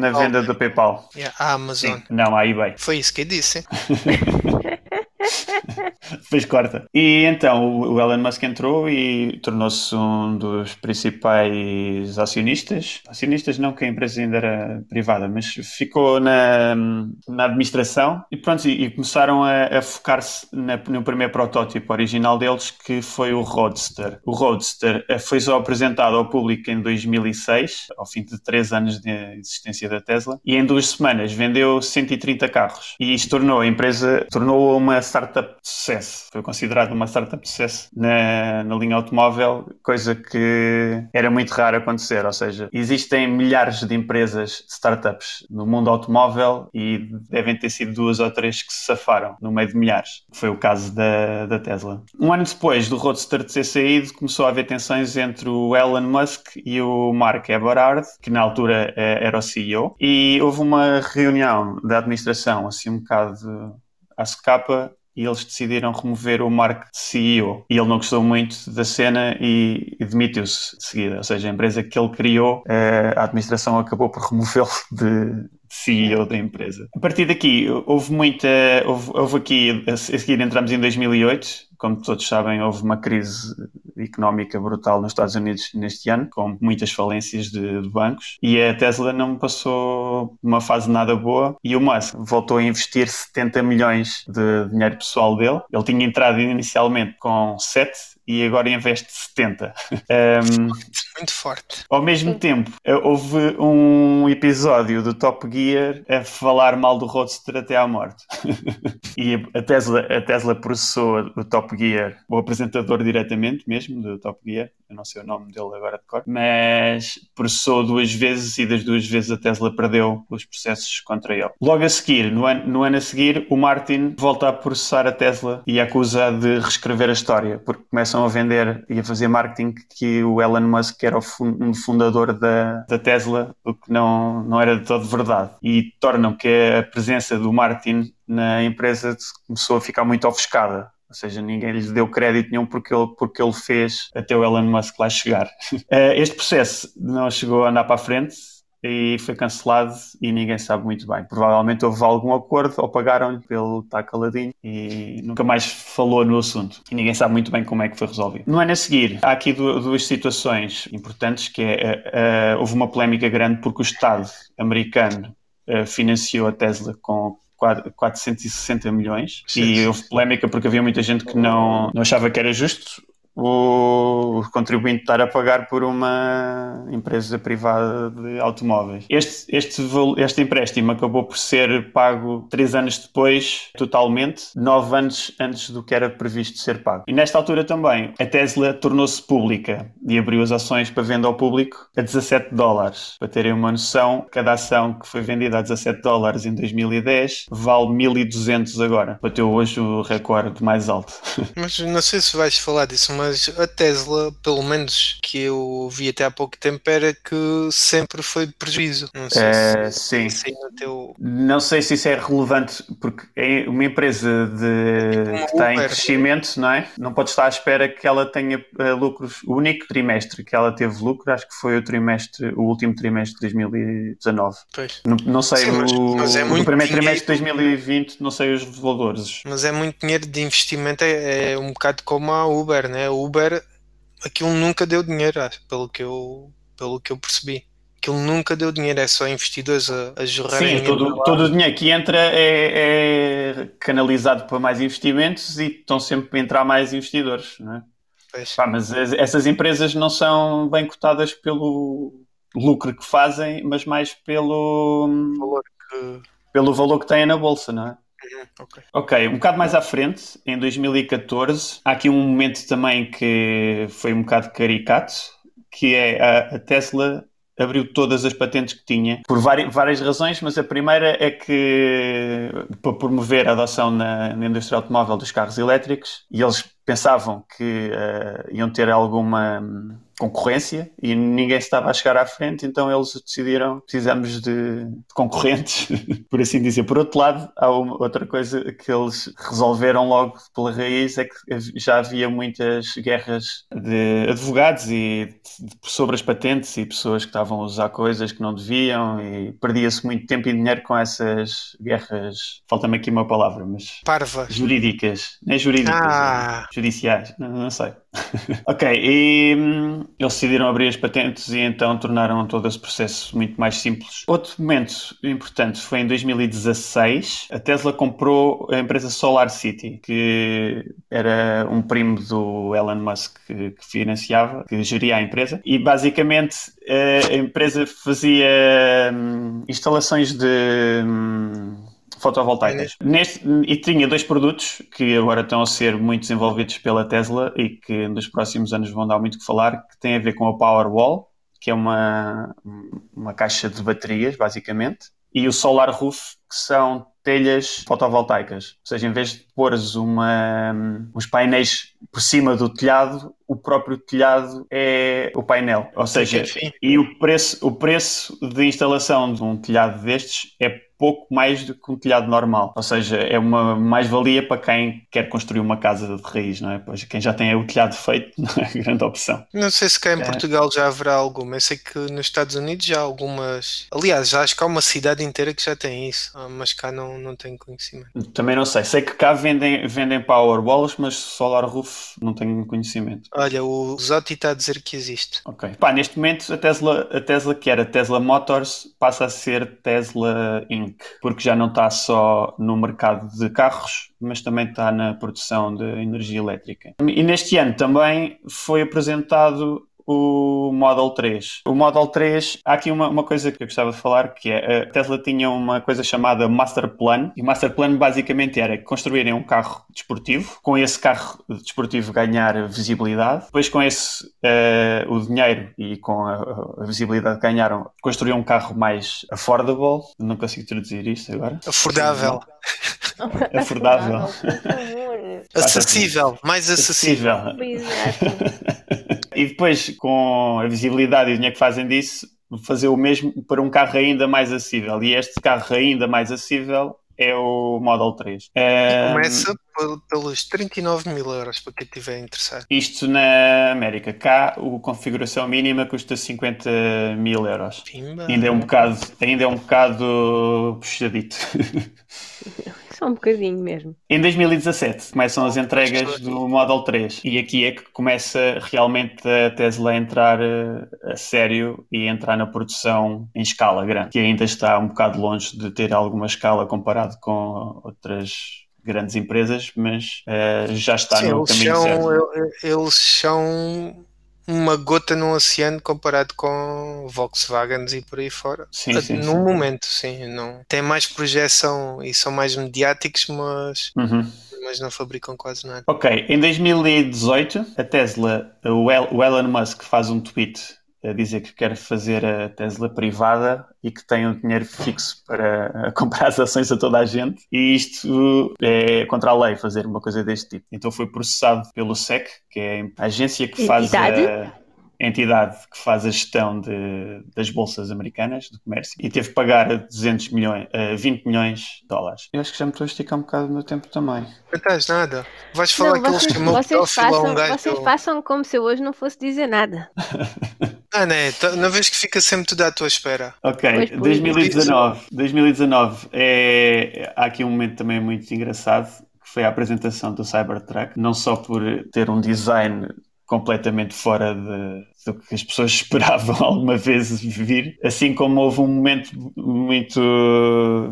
na venda do PayPal. Yeah, a Amazon. Sim. Não, a eBay. Foi isso que eu disse. [laughs] [laughs] Fez corta. E então o Elon Musk entrou e tornou-se um dos principais acionistas. Acionistas não, que a empresa ainda era privada, mas ficou na, na administração e pronto, e, e começaram a, a focar-se no primeiro protótipo original deles, que foi o Roadster. O Roadster eh, foi só apresentado ao público em 2006, ao fim de três anos de existência da Tesla, e em duas semanas vendeu 130 carros. E isto tornou a empresa, tornou uma startup de sucesso. Foi considerado uma startup de sucesso na, na linha automóvel, coisa que era muito raro acontecer. Ou seja, existem milhares de empresas, startups no mundo automóvel e devem ter sido duas ou três que se safaram no meio de milhares. Foi o caso da, da Tesla. Um ano depois do Roadster ter saído, começou a haver tensões entre o Elon Musk e o Mark Eberhard, que na altura eh, era o CEO, e houve uma reunião da administração, assim um bocado à secapa, e eles decidiram remover o Mark de CEO. E ele não gostou muito da cena e, e demitiu-se de seguida. Ou seja, a empresa que ele criou, eh, a administração acabou por [laughs] removê-lo de, CEO da empresa. A partir daqui, houve muita. Houve, houve aqui, a seguir entramos em 2008, como todos sabem, houve uma crise económica brutal nos Estados Unidos neste ano, com muitas falências de, de, bancos, e a Tesla não passou uma fase nada boa, e o Musk voltou a investir 70 milhões de dinheiro pessoal dele. Ele tinha entrado inicialmente com 7 e agora investe 70. Um, Muito forte. Ao mesmo tempo, eh, houve um episódio do Top Gear a falar mal do Roadster até à morte. [laughs] e a Tesla, a Tesla processou o Top Gear, o apresentador diretamente mesmo do Top Gear, eu não sei o nome dele agora de cor, mas processou duas vezes e das duas vezes a Tesla perdeu os processos contra ele. Logo a seguir, no ano, no ano a seguir, o Martin volta a processar a Tesla e acusa de reescrever a história, porque começam a vender e a fazer marketing que o Elon Musk era um fundador da, da Tesla, o que não, não era de todo verdade. E tornam que a presença do Martin na empresa começou a ficar muito ofuscada. Ou seja, ninguém lhe deu crédito nenhum porque ele, porque ele fez até o Elon Musk lá chegar. [laughs] Eh, este processo não chegou a andar para a frente e foi cancelado e ninguém sabe muito bem. Provavelmente houve algum acordo ou pagaram-lhe pelo estar caladinho e nunca mais falou no assunto. E ninguém sabe muito bem como é que foi resolvido. No ano a seguir, há aqui duas situações importantes que é, uh, houve uma polémica grande porque o Estado americano uh, financiou a Tesla com 460 milhões sim, e houve polémica porque havia muita gente que não, não achava que era justo o contribuinte estar a pagar por uma empresa privada de automóveis. Este, este, este empréstimo acabou por ser pago três anos depois, totalmente, nove anos antes do que era previsto ser pago. E nesta altura também, a Tesla tornou-se pública e abriu as ações para venda ao público a 17 dólares. Para terem uma noção, cada ação que foi vendida a 17 dólares em 2010 vale 1200 agora. Bateu hoje o recorde mais alto. [laughs] Mas não sei se vais falar disso, mas a Tesla, pelo menos que eu vi até há pouco tempo, era que sempre foi de prejuízo. Não sei é, se, sim. Teu... Não sei se isso é relevante, porque é uma empresa de, que está em crescimento, não é? Não pode estar à espera que ela tenha uh, lucros. O único trimestre que ela teve lucro, acho que foi o trimestre, o último trimestre de 2019. Pois. Não, não sei sim, mas, o, mas é o primeiro trimestre de 2020, não sei os valores. Mas é muito dinheiro de investimento, é, é um bocado como a Uber, né? Uber, aquilo nunca deu dinheiro, pelo que eu, pelo que eu percebi. Aquilo nunca deu dinheiro, é só investidores a, a jorrarem Sim, todo, todo o dinheiro que entra é, é, canalizado para mais investimentos e estão sempre a entrar mais investidores, não é? Pá, mas essas empresas não são bem cotadas pelo lucro que fazem, mas mais pelo valor que, pelo valor que têm na bolsa, não é? Okay. ok, um bocado mais à frente, em 2014, há aqui um momento também que foi um bocado caricato, que é a, a Tesla abriu todas as patentes que tinha, por várias razões, mas a primeira é que para promover a adoção na, na indústria automóvel dos carros elétricos, e eles pensavam que uh, iam ter alguma concorrência e ninguém estava a chegar à frente, então eles decidiram precisamos de, de concorrentes, [laughs] por assim dizer. Por outro lado, há uma, outra coisa que eles resolveram logo pela raiz é que já havia muitas guerras de advogados e de, sobre as patentes e pessoas que estavam a usar coisas que não deviam e perdia-se muito tempo e dinheiro com essas guerras, falta-me aqui uma palavra, mas parvas jurídicas, nem jurídicas, ah. judiciais, não, não sei. Ok, e hum, eles decidiram abrir as patentes e então tornaram todo esse processo muito mais simples. Outro momento importante foi em 2016. A Tesla comprou a empresa Solar City, que era um primo do Elon Musk que, que financiava, que geria a empresa. E basicamente a empresa fazia hum, instalações de. Hum, fotovoltaicas. Neste, e tinha dois produtos que agora estão a ser muito desenvolvidos pela Tesla e que nos próximos anos vão dar muito o que falar, que tem a ver com a Powerwall, que é uma, uma caixa de baterias, basicamente, e o Solar Roof, que são telhas fotovoltaicas. Ou seja, em vez de pôres uma, uns painéis por cima do telhado, o próprio telhado é o painel. Ou seja, e o preço, o preço de instalação de um telhado destes é pouco mais do que um telhado normal. Ou seja, é uma mais-valia para quem quer construir uma casa de raiz, não é? Pois quem já tem o telhado feito não é [laughs] grande opção. Não sei se cá em é. Portugal já haverá alguma. Eu sei que nos Estados Unidos já há algumas. Aliás, já acho que há uma cidade inteira que já tem isso, ah, mas cá não, não tenho conhecimento. Também não sei. Sei que cá vendem, vendem Powerwalls, mas Solar Roof não tenho conhecimento. Olha, o Zotti está a dizer que existe. Ok. Pá, neste momento a Tesla, a Tesla que era Tesla Motors passa a ser Tesla Inc porque já não está só no mercado de carros, mas também está na produção de energia elétrica. E neste ano também foi apresentado o Model 3. O Model 3, há aqui uma, uma coisa que eu gostava de falar, que é a Tesla tinha uma coisa chamada Master Plan, e o Master Plan basicamente era construírem um carro desportivo, com esse carro desportivo ganhar visibilidade, depois com esse uh, o dinheiro e com a, a, visibilidade que ganharam, construir um carro mais affordable, não consigo traduzir isto agora. Afordável. [laughs] Afordável. Acessível, mais acessível. acessível. [laughs] e depois, com a visibilidade e o dinheiro que fazem disso, fazer o mesmo para um carro ainda mais acessível. E este carro ainda mais acessível é o Model 3. É... Começa pelos 39 mil euros para quem estiver interessado. Isto na América. Cá, a configuração mínima custa 50 mil euros. Pimba. Ainda é um bocado, ainda é um bocado puxadito. [laughs] Só um bocadinho mesmo. Em 2017 começam as entregas do Model 3 e aqui é que começa realmente a Tesla a entrar eh, a sério e entrar na produção em escala grande, que ainda está um bocado longe de ter alguma escala comparado com outras grandes empresas, mas uh, já está Sim, no caminho são, certo. Eles são uma gota no oceano comparado com Volkswagens e por aí fora. Sim, sim, no sim. momento, sim. Não. Tem mais projeção e são mais mediáticos, mas, Uhum. mas não fabricam quase nada. Ok, em 2018, a Tesla, o Elon Musk faz um tweet a dizer que quer fazer a Tesla privada e que tem um dinheiro fixo para [laughs] comprar as ações a toda a gente. E isto é contra a lei fazer uma coisa deste tipo. Então foi processado pelo SEC, que é a agência que faz Entidade? a a entidade que faz a gestão de- das bolsas americanas de comércio e teve que pagar 200 milhões, eh, 20 milhões de dólares. Eu acho que já me estou a esticar um bocado no tempo também. Não estás nada. Vais falar Não, que vocês, chamou vocês, pedófilo a façam, um vocês façam como se eu hoje não fosse dizer nada. [laughs] Ah, né? Não vês que fica sempre tudo à tua espera. Ok, Pois, pois. 2019. 2019 é, há aqui um momento também muito engraçado, que foi a apresentação do Cybertruck, não só por ter um design completamente fora de- do que as pessoas [laughs] esperavam alguma vez vir, assim como houve um momento muito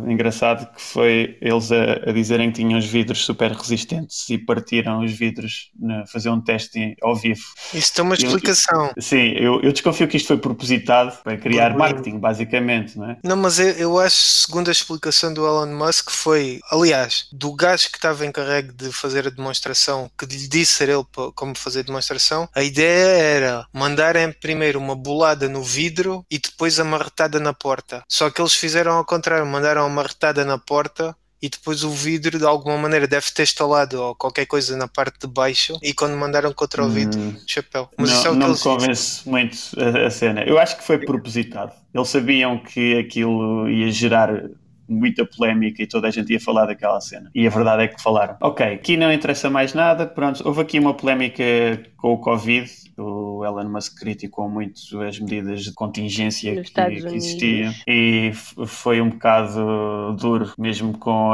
engraçado que foi eles a, a dizerem que tinham os vidros super resistentes e partiram os vidros a fazer um teste ao vivo. Isso tem uma Eu- explicação. Sim, eu, eu desconfio que isto foi propositado para criar Burburinho. marketing, basicamente, não é? Não, mas eu, eu acho, segundo a explicação do Elon Musk, foi, aliás, do gajo que estava encarregue de fazer a demonstração, que lhe disse ser ele como fazer a demonstração, a ideia era mandarem primeiro uma bolada no vidro e depois a marretada na porta. Só que eles fizeram ao contrário, mandaram a marretada na porta e depois o vidro de alguma maneira deve ter estalado ou qualquer coisa na parte de baixo e quando mandaram contra o vidro, Hum. chapéu. Mas isso é não o que não me eles dizem. convence muito a, a cena. Eu acho que foi propositado. Eles sabiam que aquilo ia gerar muita polémica e toda a gente ia falar daquela cena. E a verdade é que falaram. Ok, aqui não interessa mais nada. Pronto, houve aqui uma polémica com o Covid. O Elon Musk criticou muito as medidas de contingência Nos que, que existiam e foi um bocado duro, mesmo com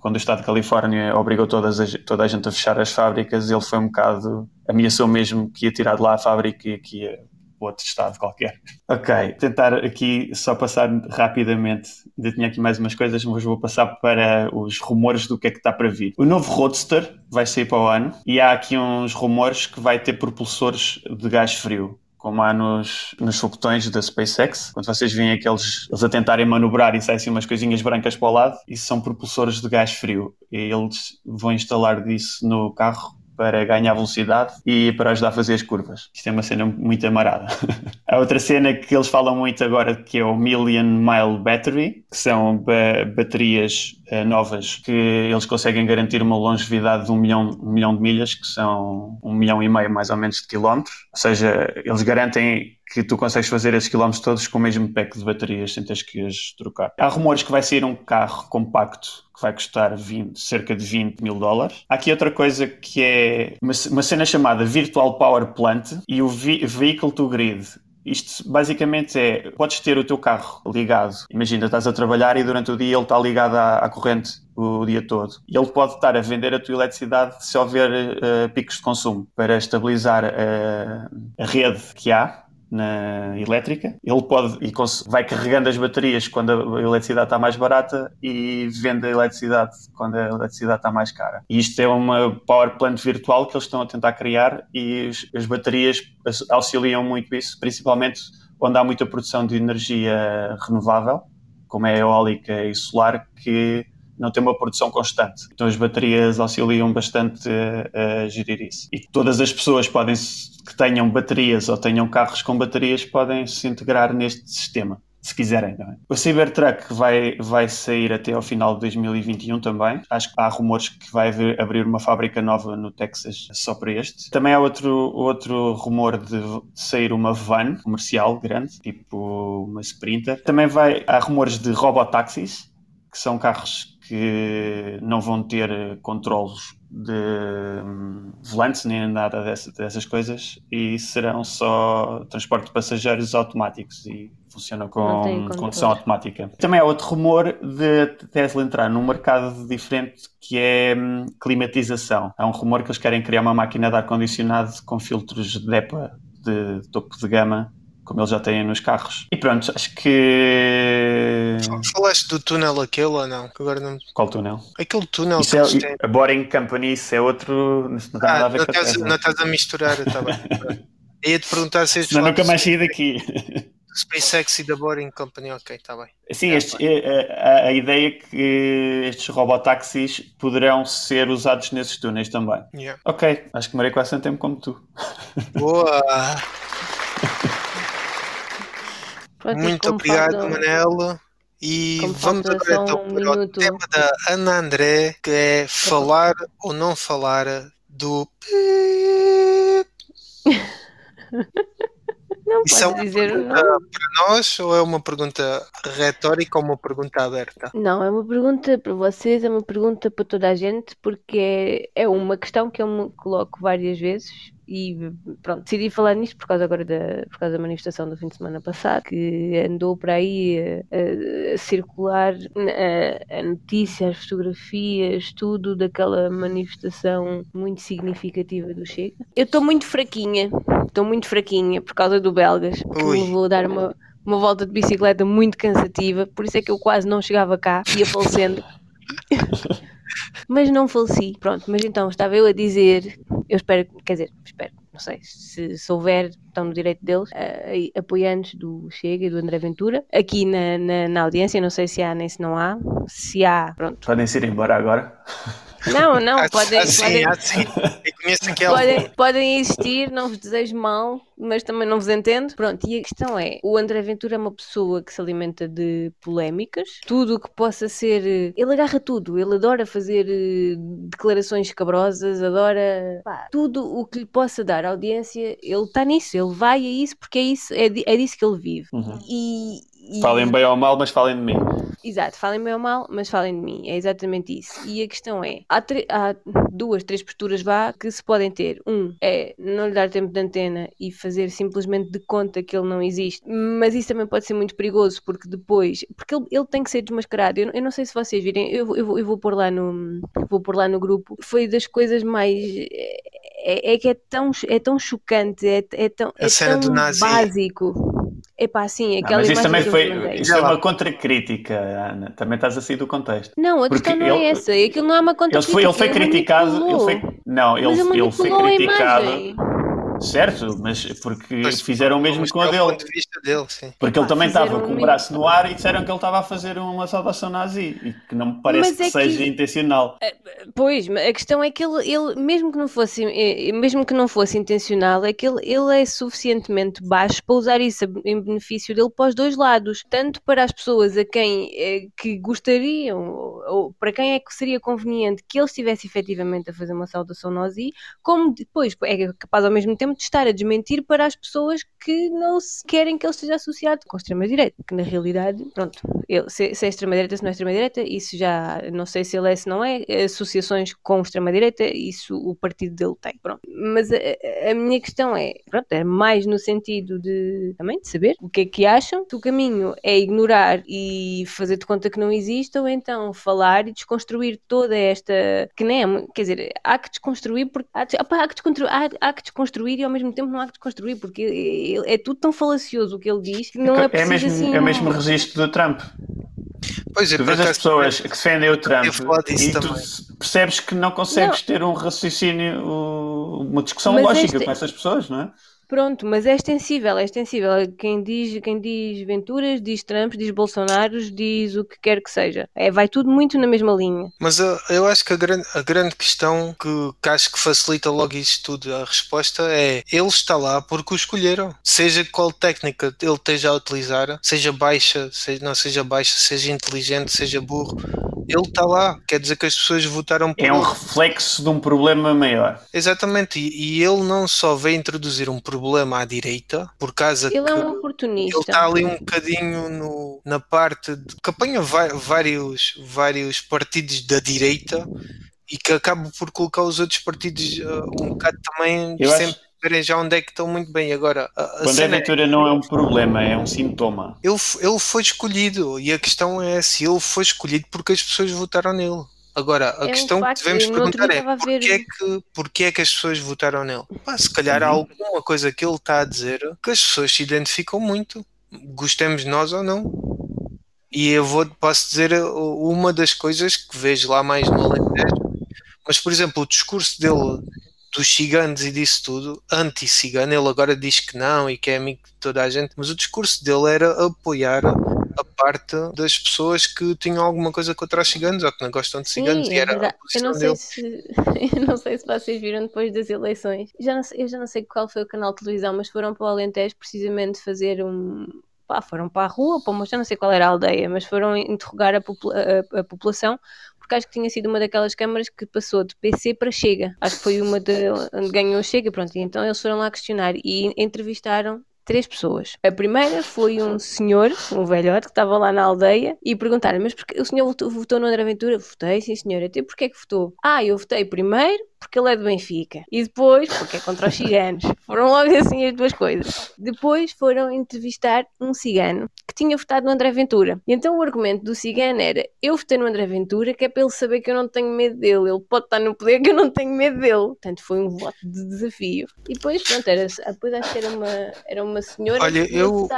quando o Estado de Califórnia obrigou todas as- toda a gente a fechar as fábricas, ele foi um bocado, ameaçou mesmo que ia tirar de lá a fábrica e que ia outro estado qualquer. Ok, tentar aqui só passar rapidamente, ainda tinha aqui mais umas coisas, mas vou passar para os rumores do que é que está para vir. O novo Roadster vai sair para o ano e há aqui uns rumores que vai ter propulsores de gás frio como há nos, nos foguetões da SpaceX, quando vocês veem aqueles eles a tentarem manobrar e saem assim umas coisinhas brancas para o lado, isso são propulsores de gás frio. E eles vão instalar disso no carro para ganhar velocidade e para ajudar a fazer as curvas. Isto é uma cena muito amarada. [laughs] Há outra cena que eles falam muito agora que é o Million Mile Battery, que são ba- baterias eh, novas que eles conseguem garantir uma longevidade de um milhão, um milhão de milhas, que são um milhão e meio mais ou menos de quilómetros. Ou seja, eles garantem que tu consegues fazer esses quilómetros todos com o mesmo pack de baterias sem teres que as trocar. Há rumores que vai sair um carro compacto que vai custar 20 cerca de 20 mil dólares. Há aqui outra coisa que é uma, uma cena chamada Virtual Power Plant e o Vehicle to Grid. Isto basicamente é, podes ter o teu carro ligado, imagina, estás a trabalhar e durante o dia ele está ligado à, à corrente o dia todo. E ele pode estar a vender a tua eletricidade se houver eh, picos de consumo para estabilizar eh, a rede que há na elétrica. Ele pode e vai carregando as baterias quando a eletricidade está mais barata e vende a eletricidade quando a eletricidade está mais cara. E isto é uma power plant virtual que eles estão a tentar criar e as baterias as- auxiliam muito isso, principalmente onde há muita produção de energia renovável, como é a eólica e solar, que não tem uma produção constante. Então as baterias auxiliam bastante a, a gerir isso. E todas as pessoas podem que tenham baterias ou tenham carros com baterias podem se integrar neste sistema. Se quiserem, não é? O Cybertruck vai, vai sair até ao final de 2021 também. Acho que há rumores que vai haver- abrir uma fábrica nova no Texas só para este. Também há outro, outro rumor de sair uma van comercial grande, tipo uma Sprinter. Também vai, há rumores de robotáxis, que são carros que não vão ter controlos de hum, volantes nem nada dessa- dessas coisas e serão só transporte de passageiros automáticos e funcionam com condução controles. automática. Também há outro rumor de Tesla entrar num mercado diferente que é hum, climatização. Há um rumor que eles querem criar uma máquina de ar-condicionado com filtros de EPA de topo de gama como eles já têm nos carros. E pronto, acho que Falaste do túnel aquele ou não? Agora não... Qual túnel? Aquele túnel isso que é, eles têm. A Boring Company, isso é outro. Não nada Ah, a ver não estás, não estás a misturar, está bem. [laughs] Ia-te perguntar se estes Senão nunca mais saí daqui. SpaceX e da Boring Company, ok, está bem. Sim, estes- eh, a, a ideia é que estes robotáxis poderão ser usados nesses túneis também. Yeah. Ok, acho que demorei quase tanto tempo como tu. Boa! [laughs] Pronto, Muito obrigado, falta- Manel. E como vamos agora então um para o minuto. tema da Ana André, que é falar ou não falar do. [laughs] Não Isso é uma dizer o pergunta nome. para nós ou é uma pergunta retórica ou uma pergunta aberta? Não, é uma pergunta para vocês, é uma pergunta para toda a gente, porque é, é uma questão que eu me coloco várias vezes e pronto, decidi falar nisto por causa agora da, por causa da manifestação do fim de semana passado, que andou por aí a, a- a circular a, a notícia, as fotografias, tudo daquela manifestação muito significativa do Chega. Eu estou muito fraquinha, estou muito fraquinha por causa do Belgas, que Ui. me vou dar uma, uma volta de bicicleta muito cansativa, por isso é que eu quase não chegava cá, ia falecendo. [laughs] mas não faleci. Pronto, mas então estava eu a dizer, eu espero, quer dizer, espero, não sei, se, se houver, estão no direito deles, eh, apoiantes do Chega e do André Ventura, aqui na, na, na audiência, não sei se há nem se não há, se há, pronto. Podem-se ir embora agora. Não, não, [laughs] podem, ah, sim, podem, sim. Eu conheço aquela. podem, podem existir, não vos desejo mal, mas também não vos entendo. Pronto, e a questão é: o André Ventura é uma pessoa que se alimenta de polémicas, tudo o que possa ser. eh, Ele agarra tudo, ele adora fazer eh, declarações cabrosas, adora pá, tudo o que lhe possa dar audiência, ele está nisso, ele vai a isso porque é, isso, é, é disso que ele vive. Uhum. E, e- Falem bem ou mal, mas falem de mim. Exato, falem bem ou mal, mas falem de mim, é exatamente isso. E a questão é: há, há duas, três posturas vá que se podem ter. Um é não lhe dar tempo de antena e fazer simplesmente de conta que ele não existe, mas isso também pode ser muito perigoso porque depois, porque ele, ele tem que ser desmascarado. Eu, eu não sei se vocês virem, eu, eu, eu vou pôr lá no, vou pôr lá no grupo. Foi das coisas mais. É, é que é tão, é tão chocante, é, é tão, A é cena tão do nazi. básico. É pá, sim, Ah, aquela mas isso também foi. Isso é uma contracrítica, Ana. Também estás a sair do contexto. Não, a Porque questão não ele- é essa. Aquilo não é uma conta Ele foi, ele foi criticado. Ele foi, não, ele, mas ele ele foi criticado. Certo, mas porque Mas- fizeram o mesmo com a é dele. ponto de vista dele, sim. Porque ele Epá, também estava com o braço no ar e disseram que ele estava a fazer uma salvação nazi. E que não me parece Mas que, é que- seja intencional. Pois, mas a questão é que ele, ele mesmo que não fosse, eh, mesmo que não fosse intencional, é que ele, ele é suficientemente baixo para usar isso em benefício dele para os dois lados, tanto para as pessoas a quem eh, que gostariam ou, ou para quem é que seria conveniente que ele estivesse efetivamente a fazer uma saudação nazi, como depois é capaz ao mesmo tempo de estar a desmentir para as pessoas que não se querem que ele esteja associado com a extrema-direita, que na realidade, pronto, ele, se, se é extrema-direita, se não é extrema-direita, isso já, não sei se ele é, se não é, associações com extrema-direita, isso o partido dele tem, pronto. Mas a, a- minha questão é, pronto, é mais no sentido de, também, de saber o que é que acham, se o caminho é ignorar e fazer de conta que não existe, ou então falar e desconstruir toda esta, que nem é, quer dizer, há que desconstruir, porque, há, opá, há que desconstruir, há, há que desconstruir e ao mesmo tempo não há que desconstruir, porque ele- é tudo tão falacioso o que ele diz, que não é é, preciso mesmo, assim... é o mesmo registro do Trump. Pois é, Tu vês as pessoas que defendem o Trump e tu também. percebes que não consegues ter um raciocínio, uma discussão Mas lógica este- com essas pessoas, não é? Pronto, mas é extensível, é extensível. Quem diz, quem diz Venturas, diz Trump, diz Bolsonaros, diz o que quer que seja. É, vai tudo muito na mesma linha. Mas eu, eu acho que a grande, a grande questão que, que acho que facilita logo isto tudo, a resposta é ele está lá porque o escolheram. Seja qual técnica ele esteja a utilizar, seja baixa, seja, não seja baixa, seja inteligente, seja burro, ele está lá. Quer dizer que as pessoas votaram por É um ele. reflexo de um problema maior. Exatamente, e, e ele não só veio introduzir um problema à direita, por causa Ele que é um ele oportunista. está ali um bocadinho no- na parte de, que apanha vai- vários, vários partidos da direita e que acaba por colocar os outros partidos uh, um bocado também Eu sem acho- verem já onde é que estão muito bem. Agora, a, a Quando é cena é, não é um problema, é um sintoma. ele, ele foi escolhido e a questão é se ele foi escolhido porque as pessoas votaram nele. Agora, a É um questão facto, que devemos perguntar é a ver- porquê é, que, porquê é que as pessoas votaram nele? Pá, se calhar há Uhum. alguma coisa que ele está a dizer que as pessoas se identificam muito, gostemos nós ou não. E eu vou, posso dizer uma das coisas que vejo lá mais no Alentejo, mas por exemplo, o discurso dele dos ciganos e disso tudo, anti-cigano, ele agora diz que não e que é amigo de toda a gente, mas o discurso dele era apoiar a parte das pessoas que tinham alguma coisa contra os ciganos ou que não gostam de ciganos Sim, e é era a. Eu não, sei dele. se, [laughs] eu não sei se vocês viram depois das eleições. Já não eu já não sei qual foi o canal de televisão, mas foram para o Alentejo precisamente fazer um. Pá, foram para a rua, para já não sei qual era a aldeia, mas foram interrogar a, popula- a- a população, porque acho que tinha sido uma daquelas câmaras que passou de PC para Chega. Acho que foi uma de, onde ganhou Chega, pronto. E então eles foram lá questionar e entrevistaram três pessoas. A primeira foi um senhor, um velhote, que estava lá na aldeia e perguntaram: Mas porque o senhor votou, votou no André Ventura? Votei, sim senhora. Até porquê é que votou? Ah, eu votei primeiro porque ele é do Benfica e depois porque é contra os ciganos. [laughs] Foram logo assim as duas coisas. Depois foram entrevistar um cigano que tinha votado no André Ventura. E então o argumento do cigano era: Eu votei no André Ventura que é para ele saber que eu não tenho medo dele. Ele pode estar no poder que eu não tenho medo dele. Portanto, foi um voto de desafio. E depois, pronto, era, depois acho que era uma, era uma senhora Olha, eu-.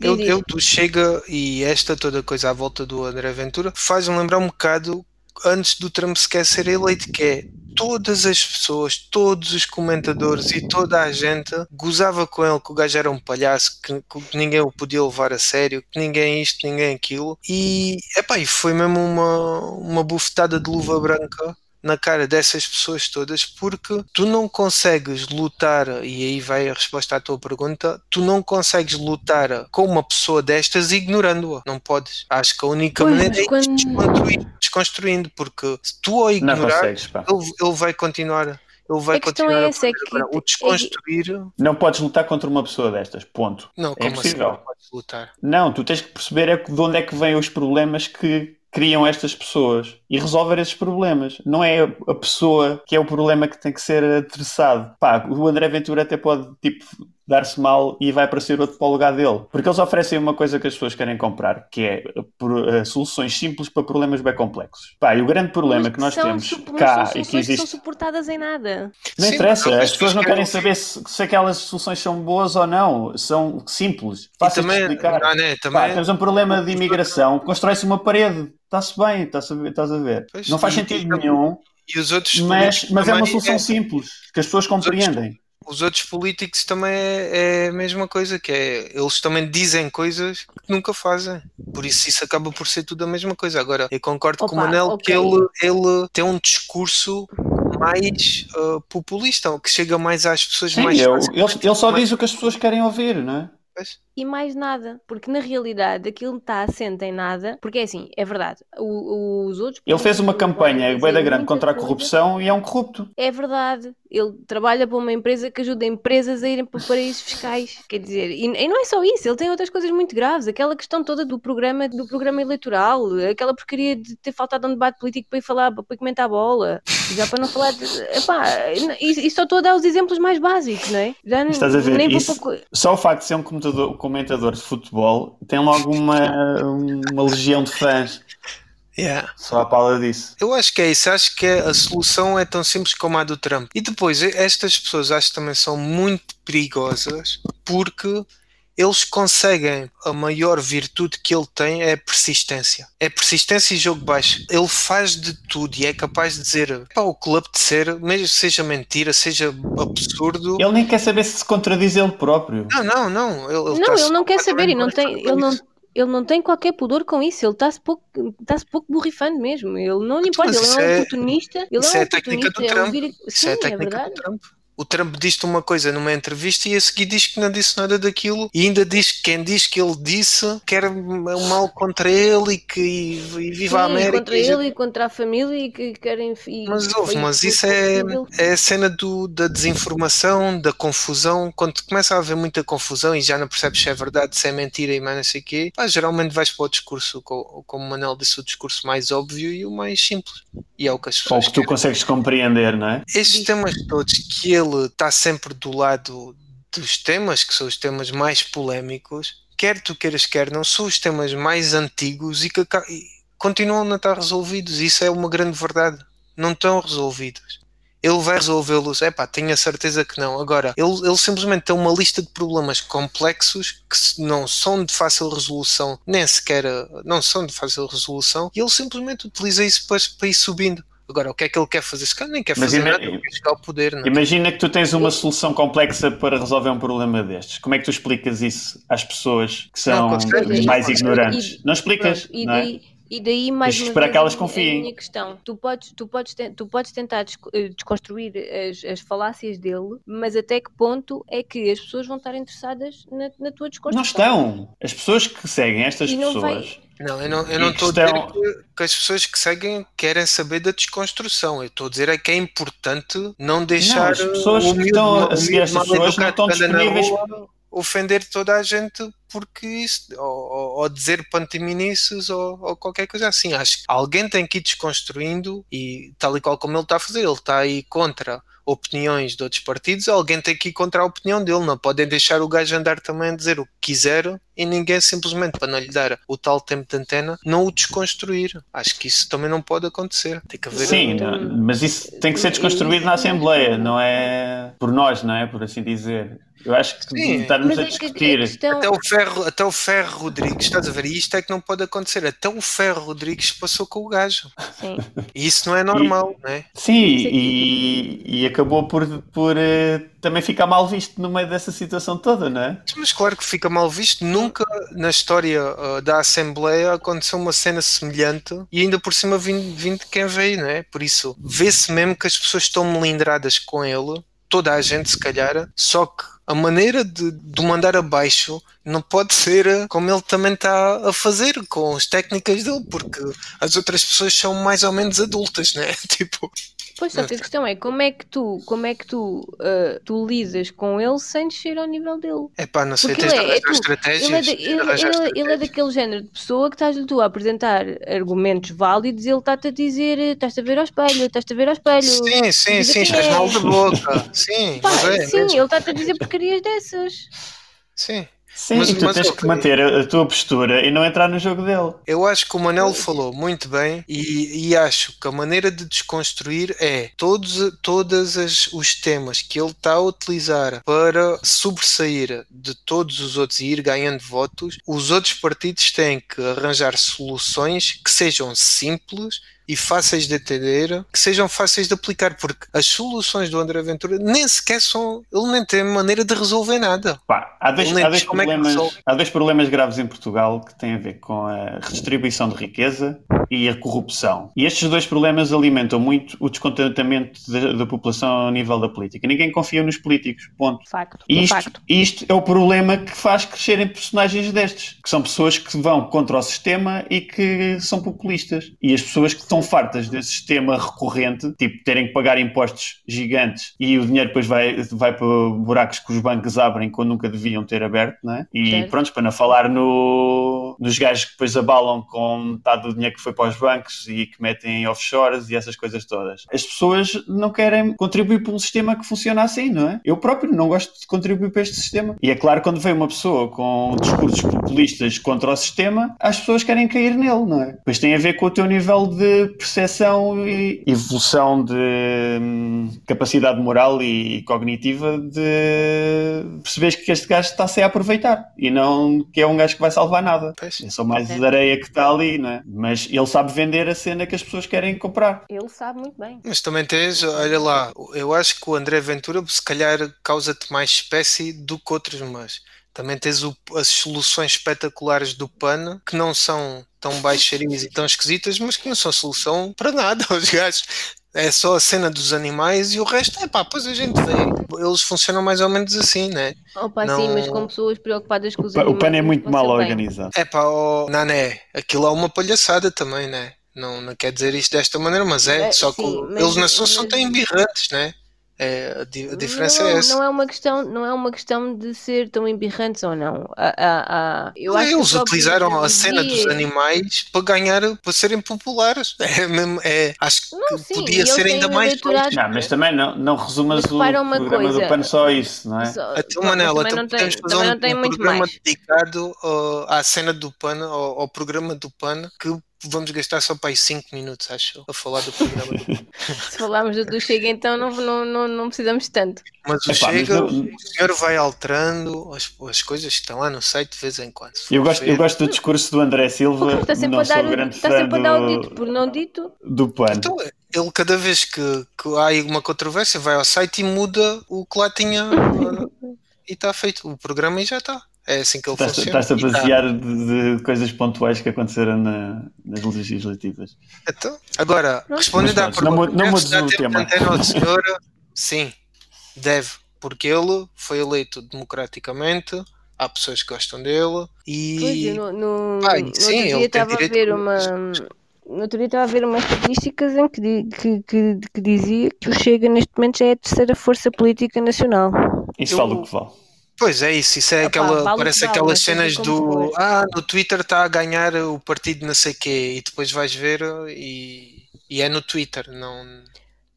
Eu, eu do Chega e esta toda coisa à volta do André Ventura faz-me lembrar um bocado antes do Trump sequer ser eleito, que é todas as pessoas, todos os comentadores e toda a gente gozava com ele que o gajo era um palhaço, que, que ninguém o podia levar a sério, que ninguém isto, ninguém aquilo. E, epá, e foi mesmo uma, uma bufetada de luva branca na cara dessas pessoas todas porque tu não consegues lutar, e aí vai a resposta à tua pergunta, tu não consegues lutar com uma pessoa destas ignorando-a. Não podes. Acho que a única Pois, maneira é quando- desconstruindo, desconstruindo, porque se tu Não ignorar, ele, ele vai continuar. Ele vai A questão continuar é a essa, é que- o é que- desconstruir, Não podes lutar contra uma pessoa destas, ponto. não, É como assim impossível. não podes lutar? Não, tu tens que perceber é que de onde é que vêm os problemas que criam estas pessoas e resolver esses problemas. Não é a pessoa que é o problema que tem que ser adressado. Pá, o André Ventura até pode, tipo, dar-se mal e vai aparecer outro para o lugar dele. Porque eles oferecem uma coisa que as pessoas querem comprar, que é por- eh, soluções simples para problemas bem complexos. Pá, e o grande problema Mas que nós temos cá e que que existe são suportadas em nada. não Sim, interessa, as pessoas não querem saber se, se aquelas soluções são boas ou não, são simples, fáceis de também, explicar. não, né, Pá, também temos um problema de imigração, constrói-se uma parede, está-se bem, estás a ver? Estás a ver. Pois, não faz sentido nenhum, e os outros mas, mas é uma solução simples, que as pessoas compreendem. Os outros políticos também é, é a mesma coisa, que é eles também dizem coisas que nunca fazem. Por isso isso acaba por ser tudo a mesma coisa. Agora, eu concordo com o Opa, Manel que ok. ele, ele tem um discurso mais uh, populista, que chega mais às pessoas Sim, mais eu- ele, ele só Mais- diz o que as pessoas querem ouvir, não é? Pois. E mais nada, porque na realidade aquilo está assente em nada, porque é assim, é verdade, o- os outros... Ele fez uma campanha bem da grande contra a corrupção e é um corrupto. É verdade, ele trabalha para uma empresa que ajuda empresas a irem para paraísos fiscais, quer dizer, e, e não é só isso, ele tem outras coisas muito graves, aquela questão toda do programa, do programa eleitoral, aquela porcaria de ter faltado um debate político para ir falar, para comentar a bola, já para não falar de... Epá, e, e só estou a dar os exemplos mais básicos, não é? Já nem, Estás a ver? nem Isso- para... co- Só o facto de ser um comentador, comentador de futebol tem logo uma, uma legião de fãs. Yeah. Só a pala disso. Eu acho que é isso, acho que a solução é tão simples como a do Trump. E depois, estas pessoas acho que também são muito perigosas porque eles conseguem, a maior virtude que ele tem é a persistência. É persistência e jogo baixo. Ele faz de tudo e é capaz de dizer pá, o clube de ser, mesmo seja mentira, seja absurdo. Ele nem quer saber se se contradiz ele próprio. Não, não, não. Ele, ele Não, tá ele não quer saber e não tem, ele não, ele não tem qualquer pudor com isso, ele está-se pouco, está-se pouco borrifando mesmo, ele não lhe importa, Mas ele é um é- oportunista, ele isso é um é a técnica do oportunista, é um Trump. vira... Isso Sim, é a é técnica verdade. do Trump. O Trump diz-te uma coisa numa entrevista e a seguir diz que não disse nada daquilo e ainda diz que quem diz que ele disse quer o mal contra ele e que e viva a Sim, América. contra e ele e contra a família e que querem... E Mas foi mas isso é, é a cena do, da desinformação, da confusão. Quando começa a haver muita confusão e já não percebes se é verdade, se é mentira e mais não sei o quê, pá, geralmente vais para o discurso, co- como o Manel disse, o discurso mais óbvio e o mais simples. E é o que as Ou pessoas que tu querem. consegues compreender, não é? Estes Diz. temas todos que ele está sempre do lado dos temas, que são os temas mais polémicos, quer tu queiras, quer não, são os temas mais antigos e que continuam a estar resolvidos. Isso é uma grande verdade. Não estão resolvidos. ele vai resolvê-los. É pá, tenho a certeza que não. Agora, ele, ele simplesmente tem uma lista de problemas complexos que não são de fácil resolução, nem sequer não são de fácil resolução, e ele simplesmente utiliza isso para, para ir subindo. Agora, o que é que ele quer fazer? Se calhar nem quer fazer nada, quer chegar ao poder. Não? É? Imagina que tu tens uma solução complexa para resolver um problema destes. Como é que tu explicas isso às pessoas que são não, mais ignorantes? E, não explicas, e, não é? E daí mais uma para que elas confiem. a minha questão. Tu podes, tu podes, tu podes tentar eh, desconstruir as, as falácias dele, mas até que ponto é que as pessoas vão estar interessadas na, na tua desconstrução? Não estão. As pessoas que seguem estas pessoas. Vai... Não, eu não, eu não estou a dizer que, que, as pessoas que seguem querem saber da desconstrução. Eu estou a dizer é que é importante não deixar. Não, as pessoas que estão a seguir estas pessoas não estão disponíveis ofender toda a gente porque isso, ou, ou dizer pantiminices ou, ou, qualquer coisa assim. Acho que alguém tem que ir desconstruindo e tal e qual como ele está a fazer, ele está aí contra opiniões de outros partidos, alguém tem que ir contra a opinião dele, não podem deixar o gajo andar também a dizer o que quiser e ninguém simplesmente para não lhe dar o tal tempo de antena não o desconstruir. Acho que isso também não pode acontecer. Tem que haver Sim, um... mas isso tem que ser desconstruído na Assembleia, não é por nós, não é? Por assim dizer. Eu acho que Sim, estarmos a é discutir. A questão... até, o Ferro, até o Ferro Rodrigues, estás a ver? E isto é que não pode acontecer. Até o Ferro Rodrigues passou com o gajo. Sim. E isso não é normal, e, não é? Sim, e, e acabou por, por uh, também ficar mal visto no meio dessa situação toda, não é? Mas claro que fica mal visto. Nunca na história uh, da Assembleia aconteceu uma cena semelhante e ainda por cima vindo, vindo de quem veio, não é? Por isso, vê-se mesmo que as pessoas estão melindradas com ele toda a gente, se calhar, só que a maneira de, de mandar abaixo não pode ser como ele também está a fazer com as técnicas dele, porque as outras pessoas são mais ou menos adultas, né? [laughs] Tipo. Pois só que a questão é como é que tu, como é que tu, uh, tu lidas com ele sem descer ao nível dele? É pá, não sei, tens ele é, é tu, estratégias. Ele é, de, ele, ele, ele é, daquele género de pessoa que estás tu a apresentar argumentos válidos e ele está-te a dizer estás-te a ver ao espelho, estás-te a ver ao espelho. Sim, sim, sim, estás mal da boca. Sim, Pá, é, sim, ele está-te a dizer porcarias dessas. Sim. Sim, mas, tu mas tens que manter a, tua postura e não entrar no jogo dele. Eu acho que o Manel falou muito bem e, e acho que a maneira de desconstruir é todos, todos as, os temas que ele está a utilizar para sobressair de todos os outros e ir ganhando votos, os outros partidos têm que arranjar soluções que sejam simples e fáceis de entender, que sejam fáceis de aplicar, porque as soluções do André Ventura nem sequer são. Ele nem tem maneira de resolver nada. Pá, há, dois, há, dois é problemas, é há dois problemas graves em Portugal que têm a ver com a redistribuição de riqueza e a corrupção. E estes dois problemas alimentam muito o descontentamento da, da população ao nível da política. Ninguém confia nos políticos. Ponto. Facto. E isto, Facto. isto é o problema que faz crescerem personagens destes, que são pessoas que vão contra o sistema e que são populistas. E as pessoas que estão estão fartas desse sistema recorrente, tipo terem que pagar impostos gigantes e o dinheiro depois vai, vai para buracos que os bancos abrem quando nunca deviam ter aberto, né? E certo. pronto, para não falar no, nos gajos que depois abalam com metade do dinheiro que foi para os bancos e que metem offshores e essas coisas todas. As pessoas não querem contribuir para um sistema que funciona assim, não é? Eu próprio não gosto de contribuir para este sistema. E é claro, quando vem uma pessoa com discursos populistas contra o sistema, as pessoas querem cair nele, não é? Depois tem a ver com o teu nível de percepção e evolução de hum, capacidade moral e cognitiva de perceberes que este gajo está-se a aproveitar e não que é um gajo que vai salvar nada. Pois. É só mais okay. areia que está ali, não é? Mas ele sabe vender a cena que as pessoas querem comprar. Ele sabe muito bem. Mas também tens, olha lá, eu acho que o André Ventura se calhar causa-te mais espécie do que outros, mas também tens o, as soluções espetaculares do PAN que não são tão baixarinhas e tão esquisitas, mas que não são solução para nada. [laughs] Os gajos é só a cena dos animais e o resto é pá, pois a gente vê. Eles funcionam mais ou menos assim, né? Opa, não... sim, mas com pessoas preocupadas com os o animais. O PAN é muito mal organizado. É pá, oh, Nané, aquilo é uma palhaçada também, né? Não, não quer dizer isto desta maneira, mas é, é só que eles na sua são tão birrantes, né? É, a, di a, diferença não, é essa. Não é, uma questão, não é uma questão de ser tão embirrantes ou não. A, a, eu acho eles utilizaram a cena dos animais para ganhar, para serem populares. [laughs] É mesmo, é, acho que não, sim, podia ser ainda mais. Não, mas também não, não resumas o programa coisa, do PAN só isso, não é? Só, Até, Manela, então não podemos fazer um, um programa mais. dedicado uh, à cena do PAN, ao, ao programa do PAN, que vamos gastar só para aí 5 minutos, acho, a falar do programa. [laughs] Se falarmos do, do Chega, então não, não, não, não precisamos tanto. Mas o mas Chega, o senhor vai alterando as, as coisas que estão lá no site de vez em quando. Eu gosto, eu gosto do discurso do André Silva, Porque está sempre, não a dar, sou o- grande está fã sempre a dar o dito por não dito. do PAN. Então, ele cada vez que, que há aí uma controvérsia vai ao site e muda o que lá tinha [laughs] e está feito. O programa e já está. É assim que ele Estás- funciona. Estás-te a tá. basear de, de coisas pontuais que aconteceram na- nas legislativas. Então, agora, respondendo à não pergunta, não deve dar o tema. antena senhor? Sim, deve, porque ele foi eleito democraticamente, há pessoas que gostam dele e Pois, eu no, no, Pá, no sim, outro dia estava a ver uma. No outro dia estava a ver umas estatísticas em que, que, que, que dizia que o Chega neste momento já é a terceira força política nacional. Isso Eu- vale o que vale. Pois é isso, isso é Epá, aquela, vale parece vale, aquelas cenas do for. ah, no Twitter está a ganhar o partido não sei quê e depois vais ver e, e é no Twitter, não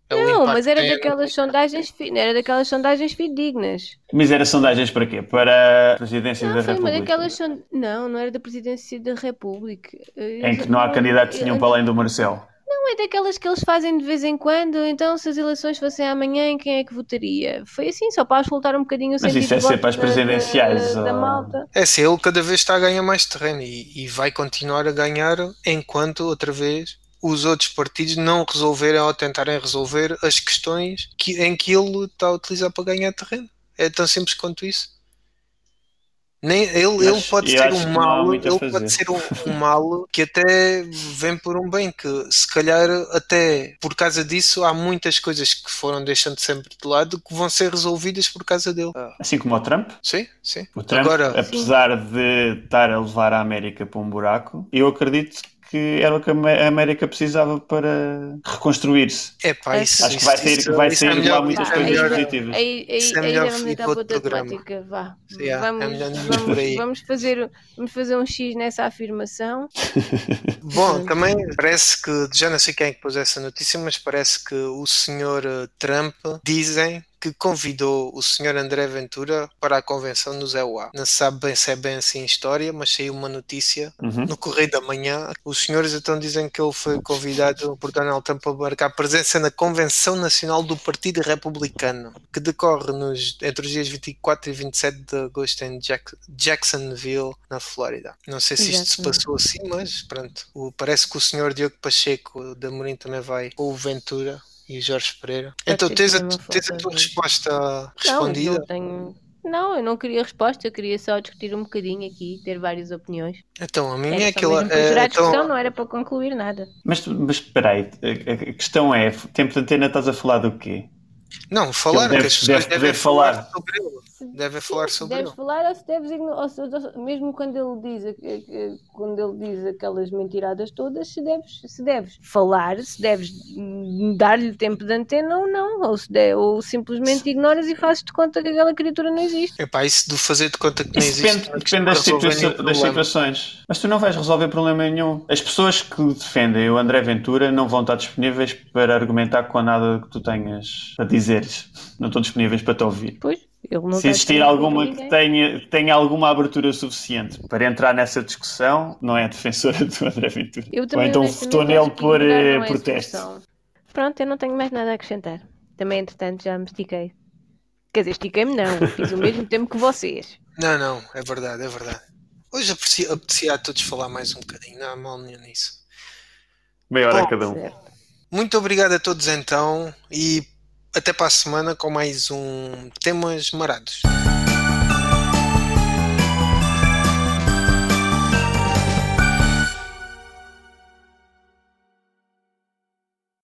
é Não, mas era no daquelas sondagens, era daquelas sondagens fidedignas. Mas era sondagens para quê? Para a presidência Não, da foi uma República. daquelas son... Não, não era da presidência da República. Em que não há candidatos nenhum para além do Marcelo. Não é daquelas que eles fazem de vez em quando, então se as eleições fossem amanhã, em quem é que votaria? Foi assim, só para asfaltar um bocadinho o Mas isso é de sempre às da- presidenciais, Da, da ou- malta. É assim, ele cada vez está a ganhar mais terreno e, e vai continuar a ganhar enquanto outra vez os outros partidos não resolverem ou tentarem resolver as questões que, em que ele está a utilizar para ganhar terreno. É tão simples quanto isso. Nem, ele, ele pode ser um mal, ele pode ser um, um mal que até vem por um bem, que se calhar até por causa disso há muitas coisas que foram deixando sempre de lado que vão ser resolvidas por causa dele. Assim como o Trump. Sim, sim. O Trump, Agora, apesar de estar a levar a América para um buraco, eu acredito que era o que a Amé- a América precisava para reconstruir-se. é pá, É. isso, Acho que vai sair, isso- vai isso é sair de melhor- lá muitas isso é coisas melhor- positivas. Aí, aí, Isso é melhor vamos entrar para outra temática. Vá. Yeah, é vamos fazer, vamos fazer um X nessa afirmação. [laughs] Bom, também parece que, já não sei quem é que pôs essa notícia, mas parece que o senhor eh, Trump dizem que convidou o senhor André Ventura para a convenção no Zé Uá. Não se sabe bem se é bem assim a história, mas saiu uma notícia Uhum. no Correio da Manhã. Os senhores então dizem que ele foi convidado por Donald Trump para marcar presença na Convenção Nacional do Partido Republicano, que decorre nos, entre os dias 24 e 27 de agosto em Jack- Jacksonville, na Flórida. Não sei se isto se passou assim, mas pronto. O- parece que o senhor Diogo Pacheco da Morim também vai, ou o Ventura e o Jorge Pereira. Então tens a, tens a tua resposta Não, respondida? não tenho. Não, eu não queria resposta, eu queria só discutir um bocadinho aqui, ter várias opiniões. Então, a minha Era é aquela. mesmo para gerar é, discussão, então, não era para concluir nada. Mas, mas espera aí, a, a questão é, tempo de antena estás a falar do quê? não, falar deve- que as pessoas deve devem poder falar. falar. sobre ele. Devem falar Se sobre deves ele. falar ou se deves ignorar, se- se- mesmo quando ele diz quando ele diz aquelas mentiradas todas, se deves, se deves falar, se deves dar-lhe tempo de antena ou não, ou, se de- ou simplesmente ignoras e fazes de conta que aquela criatura não existe. Epá, isso de fazer de conta que não Isso existe. depende, depende das, situa- das situações. Mas tu não vais resolver problema nenhum. As pessoas que defendem o André Ventura não vão estar disponíveis para argumentar com nada que tu tenhas a dizeres. Não estão disponíveis para te ouvir. Pois, Se existir alguma que tenha, tenha alguma abertura suficiente para entrar nessa discussão, não é a defensora [laughs] do André Ventura. Eu Ou então votou nele por eh, é protesto. Pronto, eu não tenho mais nada a acrescentar. Também, entretanto, já me estiquei. Quer dizer, estiquei-me não, fiz o mesmo tempo que vocês. [laughs] Não, não, é verdade, é verdade. Hoje aprecia, apetecia a todos falar mais um bocadinho, não há mal nenhum nisso. Meia hora Bom, cada um. Certo. Muito obrigado a todos então e até para a semana com mais um Temas Marados.